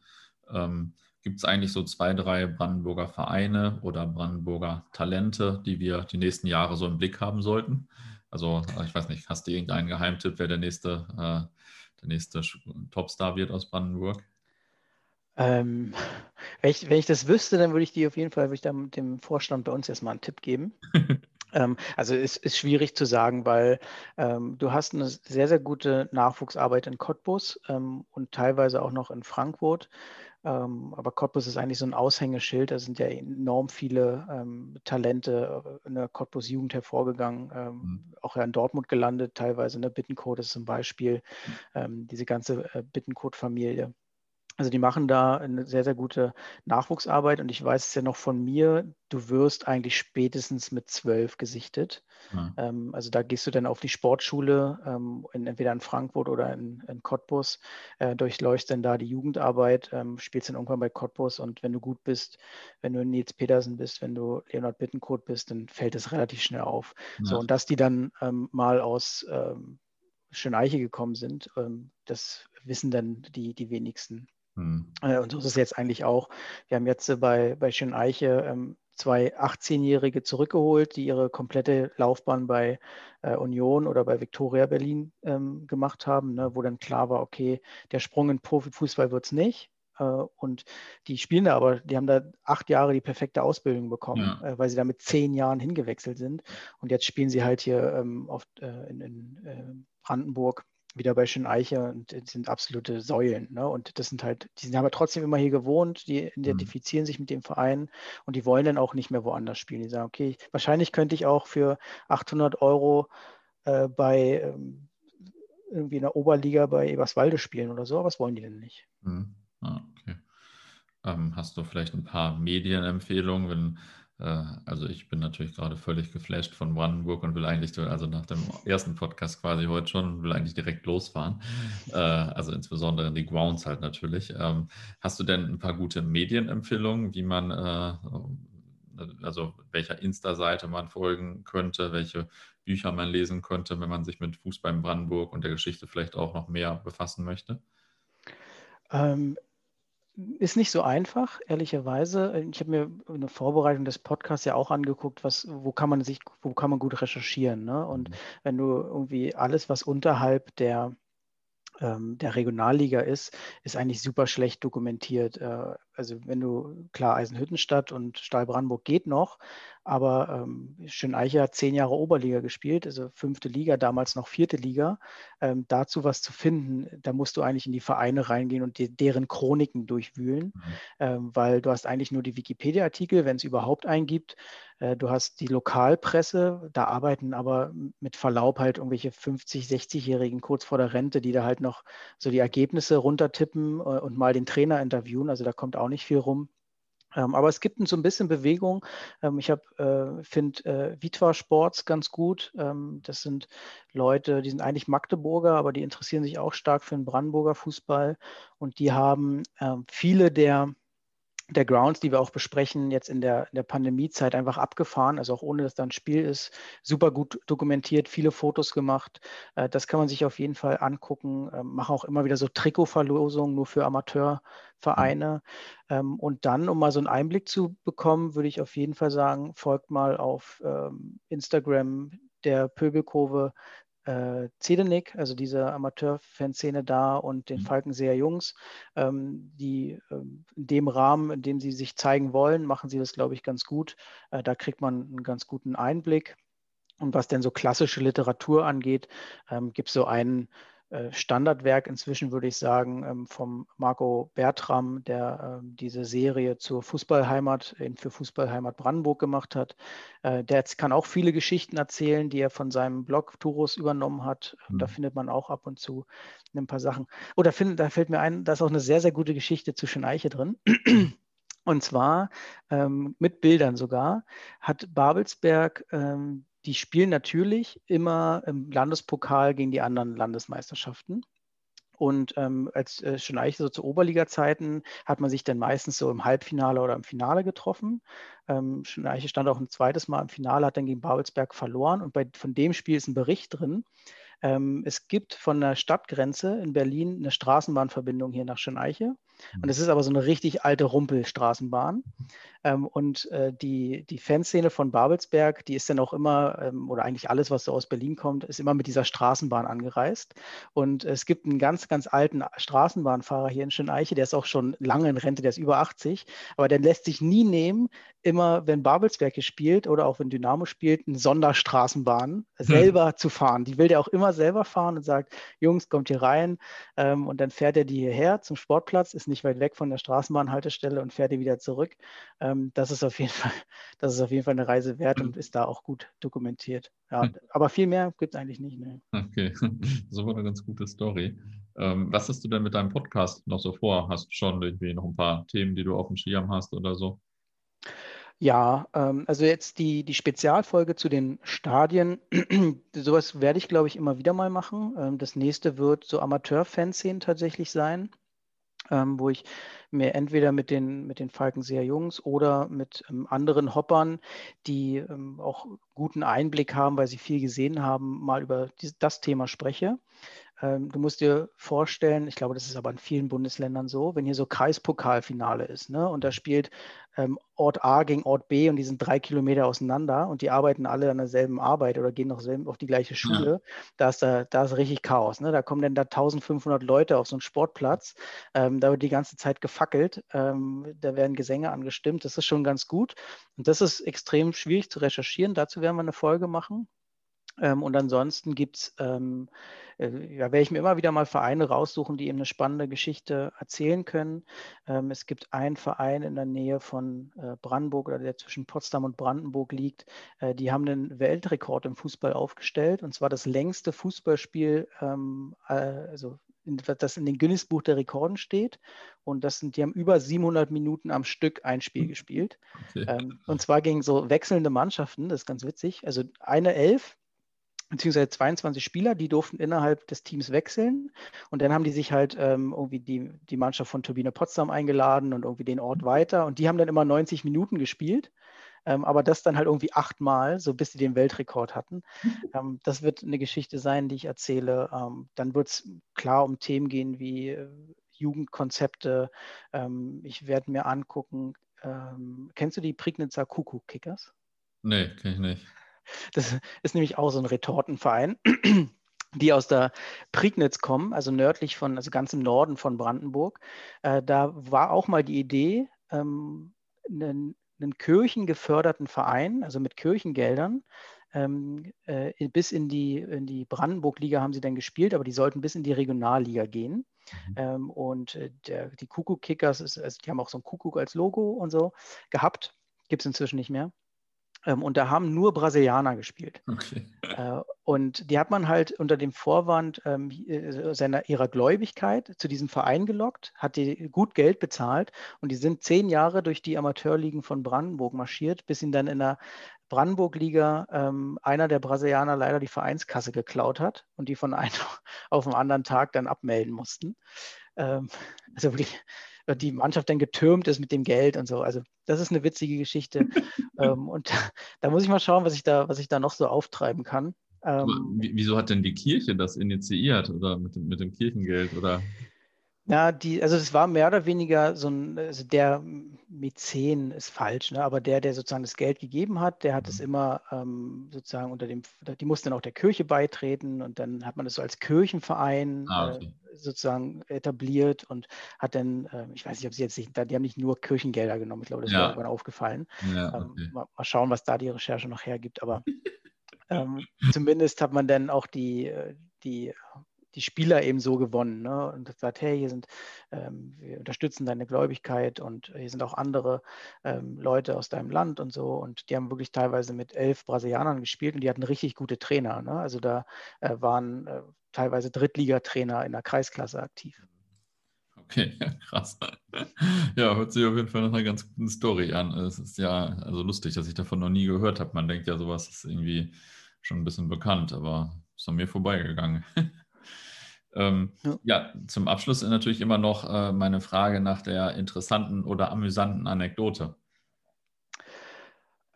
Speaker 2: Ähm, Gibt es eigentlich so zwei, drei Brandenburger Vereine oder Brandenburger Talente, die wir die nächsten Jahre so im Blick haben sollten? Also, ich weiß nicht, hast du irgendeinen Geheimtipp, wer der nächste, äh, der nächste Topstar wird aus Brandenburg?
Speaker 1: Ähm, wenn, ich, wenn ich das wüsste, dann würde ich dir auf jeden Fall würde ich dem Vorstand bei uns erstmal einen Tipp geben. Ähm, also es ist schwierig zu sagen, weil ähm, du hast eine sehr, sehr gute Nachwuchsarbeit in Cottbus ähm, und teilweise auch noch in Frankfurt. Ähm, aber Cottbus ist eigentlich so ein Aushängeschild. Da sind ja enorm viele ähm, Talente in der Cottbus-Jugend hervorgegangen, ähm, mhm. auch ja in Dortmund gelandet, teilweise. Ne? Bittencode ist zum Beispiel mhm. diese ganze äh, Bittencode-Familie. Also die machen da eine sehr, sehr gute Nachwuchsarbeit und ich weiß es ja noch von mir, du wirst eigentlich spätestens mit zwölf gesichtet. Ja. Ähm, also da gehst du dann auf die Sportschule, ähm, in, entweder in Frankfurt oder in, in Cottbus, äh, durchläufst dann da die Jugendarbeit, ähm, spielst dann irgendwann bei Cottbus und wenn du gut bist, wenn du Nils Petersen bist, wenn du Leonard Bittenkot bist, dann fällt es relativ schnell auf. Ja. So, und dass die dann ähm, mal aus ähm, Schöneiche gekommen sind, ähm, das wissen dann die, die wenigsten. Mhm. Und so ist es jetzt eigentlich auch. Wir haben jetzt bei, bei Schöneiche ähm, zwei 18-Jährige zurückgeholt, die ihre komplette Laufbahn bei äh, Union oder bei Viktoria Berlin ähm, gemacht haben, ne, wo dann klar war, okay, der Sprung in Profifußball wird es nicht. Äh, und die spielen da aber, die haben da acht Jahre die perfekte Ausbildung bekommen, ja. äh, weil sie da mit zehn Jahren hingewechselt sind. Und jetzt spielen sie halt hier ähm, äh, in, in äh, Brandenburg wieder bei Schöneiche und die sind absolute Säulen. Ne? Und das sind halt, die haben aber trotzdem immer hier gewohnt, die identifizieren mhm. sich mit dem Verein und die wollen dann auch nicht mehr woanders spielen. Die sagen, okay, wahrscheinlich könnte ich auch für 800 Euro äh, bei ähm, irgendwie in der Oberliga bei Eberswalde spielen oder so, aber was wollen die denn nicht?
Speaker 2: Mhm. Ah, okay. Ähm, hast du vielleicht ein paar Medienempfehlungen, wenn äh, also ich bin natürlich gerade völlig geflasht von Brandenburg und will eigentlich, also nach dem ersten Podcast quasi heute schon, will eigentlich direkt losfahren. Äh, also insbesondere in die Grounds halt natürlich. Ähm, hast du denn ein paar gute Medienempfehlungen, wie man, äh, also welcher Insta-Seite man folgen könnte, welche Bücher man lesen könnte, wenn man sich mit Fußball in Brandenburg und der Geschichte vielleicht auch noch mehr befassen möchte?
Speaker 1: Ähm, ist nicht so einfach, ehrlicherweise. Ich habe mir eine Vorbereitung des Podcasts ja auch angeguckt, was, wo kann man sich, wo kann man gut recherchieren. Ne? Und mhm. wenn du irgendwie alles, was unterhalb der ähm, der Regionalliga ist, ist eigentlich super schlecht dokumentiert. Äh, also wenn du, klar, Eisenhüttenstadt und Stahl Brandenburg geht noch, aber ähm, Schöneiche hat zehn Jahre Oberliga gespielt, also fünfte Liga, damals noch vierte Liga. Ähm, dazu was zu finden, da musst du eigentlich in die Vereine reingehen und die, deren Chroniken durchwühlen, mhm. ähm, weil du hast eigentlich nur die Wikipedia-Artikel, wenn es überhaupt einen gibt. Äh, du hast die Lokalpresse, da arbeiten aber mit Verlaub halt irgendwelche 50, 60-Jährigen kurz vor der Rente, die da halt noch so die Ergebnisse runtertippen äh, und mal den Trainer interviewen. Also da kommt auch nicht viel rum. Ähm, aber es gibt so ein bisschen Bewegung. Ähm, ich äh, finde äh, Vitwa Sports ganz gut. Ähm, das sind Leute, die sind eigentlich Magdeburger, aber die interessieren sich auch stark für den Brandenburger Fußball. Und die haben äh, viele der der Grounds, die wir auch besprechen, jetzt in der, in der Pandemiezeit einfach abgefahren, also auch ohne dass da ein Spiel ist, super gut dokumentiert, viele Fotos gemacht. Äh, das kann man sich auf jeden Fall angucken. Ähm, mache auch immer wieder so Trikotverlosungen nur für Amateurvereine. Ähm, und dann, um mal so einen Einblick zu bekommen, würde ich auf jeden Fall sagen, folgt mal auf ähm, Instagram der Pöbelkurve äh, Zedenik, also diese Amateurfanszene da und den mhm. Falkenseer Jungs, ähm, die ähm, in dem Rahmen, in dem sie sich zeigen wollen, machen sie das, glaube ich, ganz gut. Äh, da kriegt man einen ganz guten Einblick. Und was denn so klassische Literatur angeht, ähm, gibt es so einen äh, Standardwerk inzwischen, würde ich sagen, ähm, vom Marco Bertram, der ähm, diese Serie zur Fußballheimat, für Fußballheimat Brandenburg gemacht hat. Äh, der kann auch viele Geschichten erzählen, die er von seinem Blog Turus übernommen hat. Mhm. Da findet man auch ab und zu ein paar Sachen. Oder oh, da fällt mir ein, da ist auch eine sehr, sehr gute Geschichte zu Schöneiche drin. Und zwar ähm, mit Bildern sogar, hat Babelsberg ähm, die spielen natürlich immer im Landespokal gegen die anderen Landesmeisterschaften. Und ähm, als äh, schon eigentlich so zu Oberliga-Zeiten hat man sich dann meistens so im Halbfinale oder im Finale getroffen. Ähm, Schöneiche stand auch ein zweites Mal im Finale, hat dann gegen Babelsberg verloren. Und bei, von dem Spiel ist ein Bericht drin. Ähm, es gibt von der Stadtgrenze in Berlin eine Straßenbahnverbindung hier nach Schöneiche. Und es ist aber so eine richtig alte Rumpelstraßenbahn. Ähm, und äh, die, die Fanszene von Babelsberg, die ist dann auch immer, ähm, oder eigentlich alles, was so aus Berlin kommt, ist immer mit dieser Straßenbahn angereist. Und es gibt einen ganz, ganz alten Straßenbahnfahrer hier in Schöneiche, der ist auch schon lange in Rente, der ist über 80, aber der lässt sich nie nehmen, immer, wenn Babelsberg gespielt oder auch wenn Dynamo spielt, eine Sonderstraßenbahn hm. selber hm. zu fahren. Die will der auch immer selber fahren und sagt, Jungs, kommt hier rein. Ähm, und dann fährt er die hierher zum Sportplatz, ist nicht weit weg von der Straßenbahnhaltestelle und fährt die wieder zurück. Ähm, das ist auf jeden Fall, das ist auf jeden Fall eine Reise wert und ist da auch gut dokumentiert. Ja, hm. aber viel mehr gibt es eigentlich nicht. Ne.
Speaker 2: Okay, so war eine ganz gute Story. Ähm, was hast du denn mit deinem Podcast noch so vor? Hast du schon irgendwie noch ein paar Themen, die du auf dem Schirm hast oder so?
Speaker 1: Ja, ähm, also jetzt die, die Spezialfolge zu den Stadien, sowas werde ich, glaube ich, immer wieder mal machen. Ähm, das nächste wird so Amateur-Fanszenen tatsächlich sein, ähm, wo ich mir entweder mit den, mit den Falkenseer Jungs oder mit ähm, anderen Hoppern, die ähm, auch guten Einblick haben, weil sie viel gesehen haben, mal über die, das Thema spreche. Ähm, du musst dir vorstellen, ich glaube, das ist aber in vielen Bundesländern so, wenn hier so Kreispokalfinale ist ne, und da spielt ähm, Ort A gegen Ort B und die sind drei Kilometer auseinander und die arbeiten alle an derselben Arbeit oder gehen noch auf die gleiche Schule, ja. da, ist da, da ist richtig Chaos. Ne? Da kommen dann da 1500 Leute auf so einen Sportplatz, ähm, da wird die ganze Zeit gefackelt, ähm, da werden Gesänge angestimmt, das ist schon ganz gut und das ist extrem schwierig zu recherchieren, dazu werden wir eine Folge machen. Ähm, und ansonsten gibt es, ähm, äh, ja, werde ich mir immer wieder mal Vereine raussuchen, die eben eine spannende Geschichte erzählen können. Ähm, es gibt einen Verein in der Nähe von äh, Brandenburg oder der zwischen Potsdam und Brandenburg liegt. Äh, die haben einen Weltrekord im Fußball aufgestellt und zwar das längste Fußballspiel, ähm, äh, also in, das in den Guinness-Buch der Rekorden steht. Und das sind, die haben über 700 Minuten am Stück ein Spiel hm. gespielt. Okay. Ähm, und zwar gegen so wechselnde Mannschaften, das ist ganz witzig. Also eine Elf beziehungsweise 22 Spieler, die durften innerhalb des Teams wechseln. Und dann haben die sich halt ähm, irgendwie die, die Mannschaft von Turbine Potsdam eingeladen und irgendwie den Ort weiter. Und die haben dann immer 90 Minuten gespielt. Ähm, aber das dann halt irgendwie achtmal, so bis sie den Weltrekord hatten. Ähm, das wird eine Geschichte sein, die ich erzähle. Ähm, dann wird es klar um Themen gehen wie äh, Jugendkonzepte. Ähm, ich werde mir angucken, ähm, kennst du die Prignitzer Kuckuck-Kickers?
Speaker 2: Nee, kenne ich nicht.
Speaker 1: Das ist nämlich auch so ein Retortenverein, die aus der Prignitz kommen, also nördlich von, also ganz im Norden von Brandenburg. Äh, da war auch mal die Idee, ähm, einen, einen kirchengeförderten Verein, also mit Kirchengeldern, ähm, äh, bis in die, in die Brandenburg-Liga haben sie dann gespielt, aber die sollten bis in die Regionalliga gehen. Mhm. Ähm, und äh, der, die Kuckuck-Kickers, also die haben auch so ein Kuckuck als Logo und so gehabt, gibt es inzwischen nicht mehr. Ähm, und da haben nur Brasilianer gespielt. Okay. Äh, und die hat man halt unter dem Vorwand ähm, äh, seiner, ihrer Gläubigkeit zu diesem Verein gelockt, hat die gut Geld bezahlt und die sind zehn Jahre durch die Amateurligen von Brandenburg marschiert, bis ihnen dann in der Brandenburg-Liga ähm, einer der Brasilianer leider die Vereinskasse geklaut hat und die von einem auf den anderen Tag dann abmelden mussten. Ähm, also wirklich die Mannschaft dann getürmt ist mit dem Geld und so. Also das ist eine witzige Geschichte. ähm, und da muss ich mal schauen, was ich da, was ich da noch so auftreiben kann.
Speaker 2: Ähm, wieso hat denn die Kirche das initiiert oder mit, mit dem Kirchengeld oder?
Speaker 1: Ja, die, also es war mehr oder weniger so ein, also der Mäzen ist falsch, ne? aber der, der sozusagen das Geld gegeben hat, der hat mhm. es immer ähm, sozusagen unter dem, die mussten dann auch der Kirche beitreten und dann hat man es so als Kirchenverein ah, okay. äh, sozusagen etabliert und hat dann, äh, ich weiß nicht, ob sie jetzt nicht, die haben nicht nur Kirchengelder genommen, ich glaube, das ja. war irgendwann aufgefallen. Ja, ähm, okay. ähm, mal, mal, schauen, was da die Recherche noch hergibt, aber ähm, zumindest hat man dann auch die, äh, die die Spieler eben so gewonnen ne? und gesagt, hey, hier sind, ähm, wir unterstützen deine Gläubigkeit und hier sind auch andere ähm, Leute aus deinem Land und so und die haben wirklich teilweise mit elf Brasilianern gespielt und die hatten richtig gute Trainer. Ne? Also da äh, waren äh, teilweise Drittligatrainer in der Kreisklasse aktiv.
Speaker 2: Okay, krass. Ja, hört sich auf jeden Fall nach einer ganz guten Story an. Es ist ja also lustig, dass ich davon noch nie gehört habe. Man denkt ja, sowas ist irgendwie schon ein bisschen bekannt, aber ist an mir vorbeigegangen. Ähm, ja. ja. zum Abschluss natürlich immer noch äh, meine Frage nach der interessanten oder amüsanten Anekdote.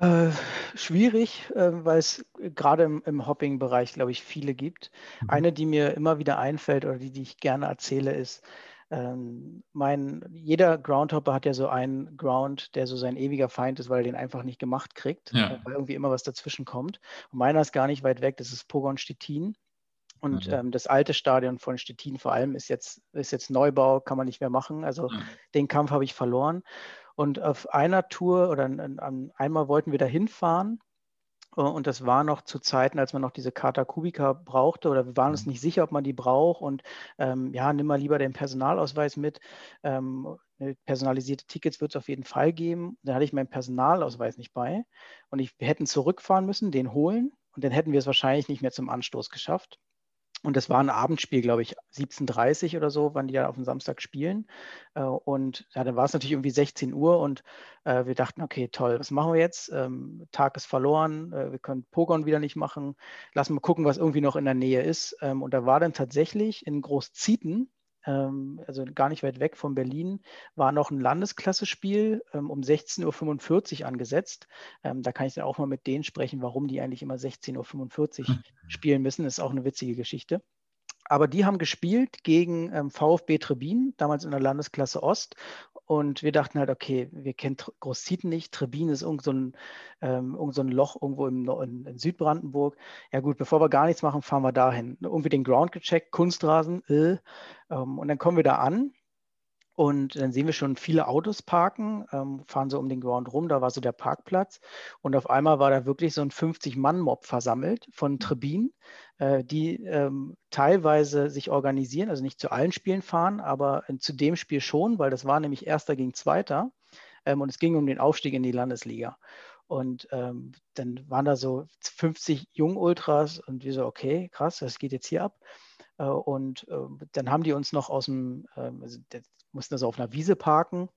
Speaker 1: Äh, schwierig, äh, weil es gerade im, im Hopping-Bereich, glaube ich, viele gibt. Mhm. Eine, die mir immer wieder einfällt oder die, die ich gerne erzähle, ist, ähm, mein, jeder Groundhopper hat ja so einen Ground, der so sein ewiger Feind ist, weil er den einfach nicht gemacht kriegt, ja. weil irgendwie immer was dazwischen kommt. Und meiner ist gar nicht weit weg, das ist Pogon Stettin. Und mhm. ähm, das alte Stadion von Stettin vor allem ist jetzt, ist jetzt Neubau, kann man nicht mehr machen. Also mhm. den Kampf habe ich verloren. Und auf einer Tour oder an, an, einmal wollten wir da hinfahren. Äh, und das war noch zu Zeiten, als man noch diese Kata Kubica brauchte oder wir waren uns mhm. nicht sicher, ob man die braucht. Und ähm, ja, nimm mal lieber den Personalausweis mit. Ähm, personalisierte Tickets wird es auf jeden Fall geben. Dann hatte ich meinen Personalausweis nicht bei. Und ich, wir hätten zurückfahren müssen, den holen. Und dann hätten wir es wahrscheinlich nicht mehr zum Anstoß geschafft. Und das war ein Abendspiel, glaube ich, 17.30 oder so, wann die da auf dem Samstag spielen. Äh, und ja, dann war es natürlich irgendwie 16 Uhr und äh, wir dachten, okay, toll, was machen wir jetzt? Ähm, Tag ist verloren, äh, wir können Pogon wieder nicht machen. Lassen wir gucken, was irgendwie noch in der Nähe ist. Ähm, und da war dann tatsächlich in Großzieten, also gar nicht weit weg von Berlin, war noch ein Landesklasse-Spiel ähm, um 16.45 Uhr angesetzt. Ähm, da kann ich dann auch mal mit denen sprechen, warum die eigentlich immer 16.45 Uhr hm. spielen müssen. Das ist auch eine witzige Geschichte. Aber die haben gespielt gegen ähm, VfB Trebin, damals in der Landesklasse Ost. Und wir dachten halt, okay, wir kennen Großzieten nicht. Trebin ist irgend so ein, ähm, irgend so ein Loch irgendwo im, in, in, Südbrandenburg. Ja gut, bevor wir gar nichts machen, fahren wir dahin. Irgendwie den Ground gecheckt, Kunstrasen. Äh, ähm, und dann kommen wir da an und dann sehen wir schon viele Autos parken, ähm, fahren so um den Ground rum, da war so der Parkplatz. Und auf einmal war da wirklich so ein 50-Mann-Mob versammelt von mhm. Trebin, äh, die ähm, teilweise sich organisieren, also nicht zu allen Spielen fahren, aber zu dem Spiel schon, weil das war nämlich Erster gegen Zweiter. Ähm, und es ging um den Aufstieg in die Landesliga. Und ähm, dann waren da so 50 Jungultras und wir so, okay, krass, was geht jetzt hier ab? Äh, und äh, dann haben die uns noch aus dem, ähm, also mussten also auf einer Wiese parken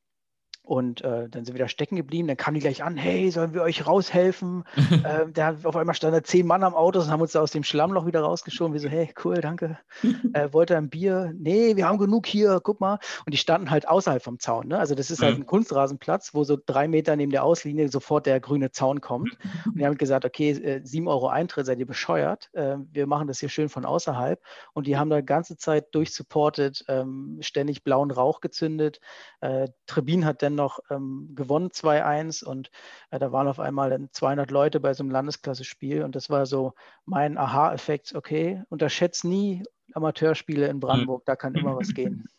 Speaker 1: und äh, dann sind wir da stecken geblieben. Dann kamen die gleich an, hey, sollen wir euch raushelfen? äh, da auf einmal standen da zehn Mann am Auto und haben uns da aus dem Schlammloch wieder rausgeschoben. Wir so, hey, cool, danke. Äh, wollt ihr ein Bier? Nee, wir haben genug hier, guck mal. Und die standen halt außerhalb vom Zaun. Ne? Also das ist halt ein Kunstrasenplatz, wo so drei Meter neben der Auslinie sofort der grüne Zaun kommt. Und die haben gesagt, okay, äh, sieben Euro Eintritt, seid ihr bescheuert? Äh, wir machen das hier schön von außerhalb. Und die haben da die ganze Zeit durchsupportet, ähm, ständig blauen Rauch gezündet. Äh, Trebin hat dann dann noch ähm, gewonnen 2-1 und äh, da waren auf einmal dann 200 Leute bei so einem Landesklasse-Spiel und das war so mein Aha-Effekt, okay, unterschätzt nie Amateurspiele in Brandenburg, da kann immer was gehen.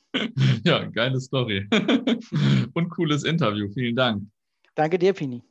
Speaker 2: Ja, geile Story. und cooles Interview. Vielen Dank.
Speaker 1: Danke dir, Pini.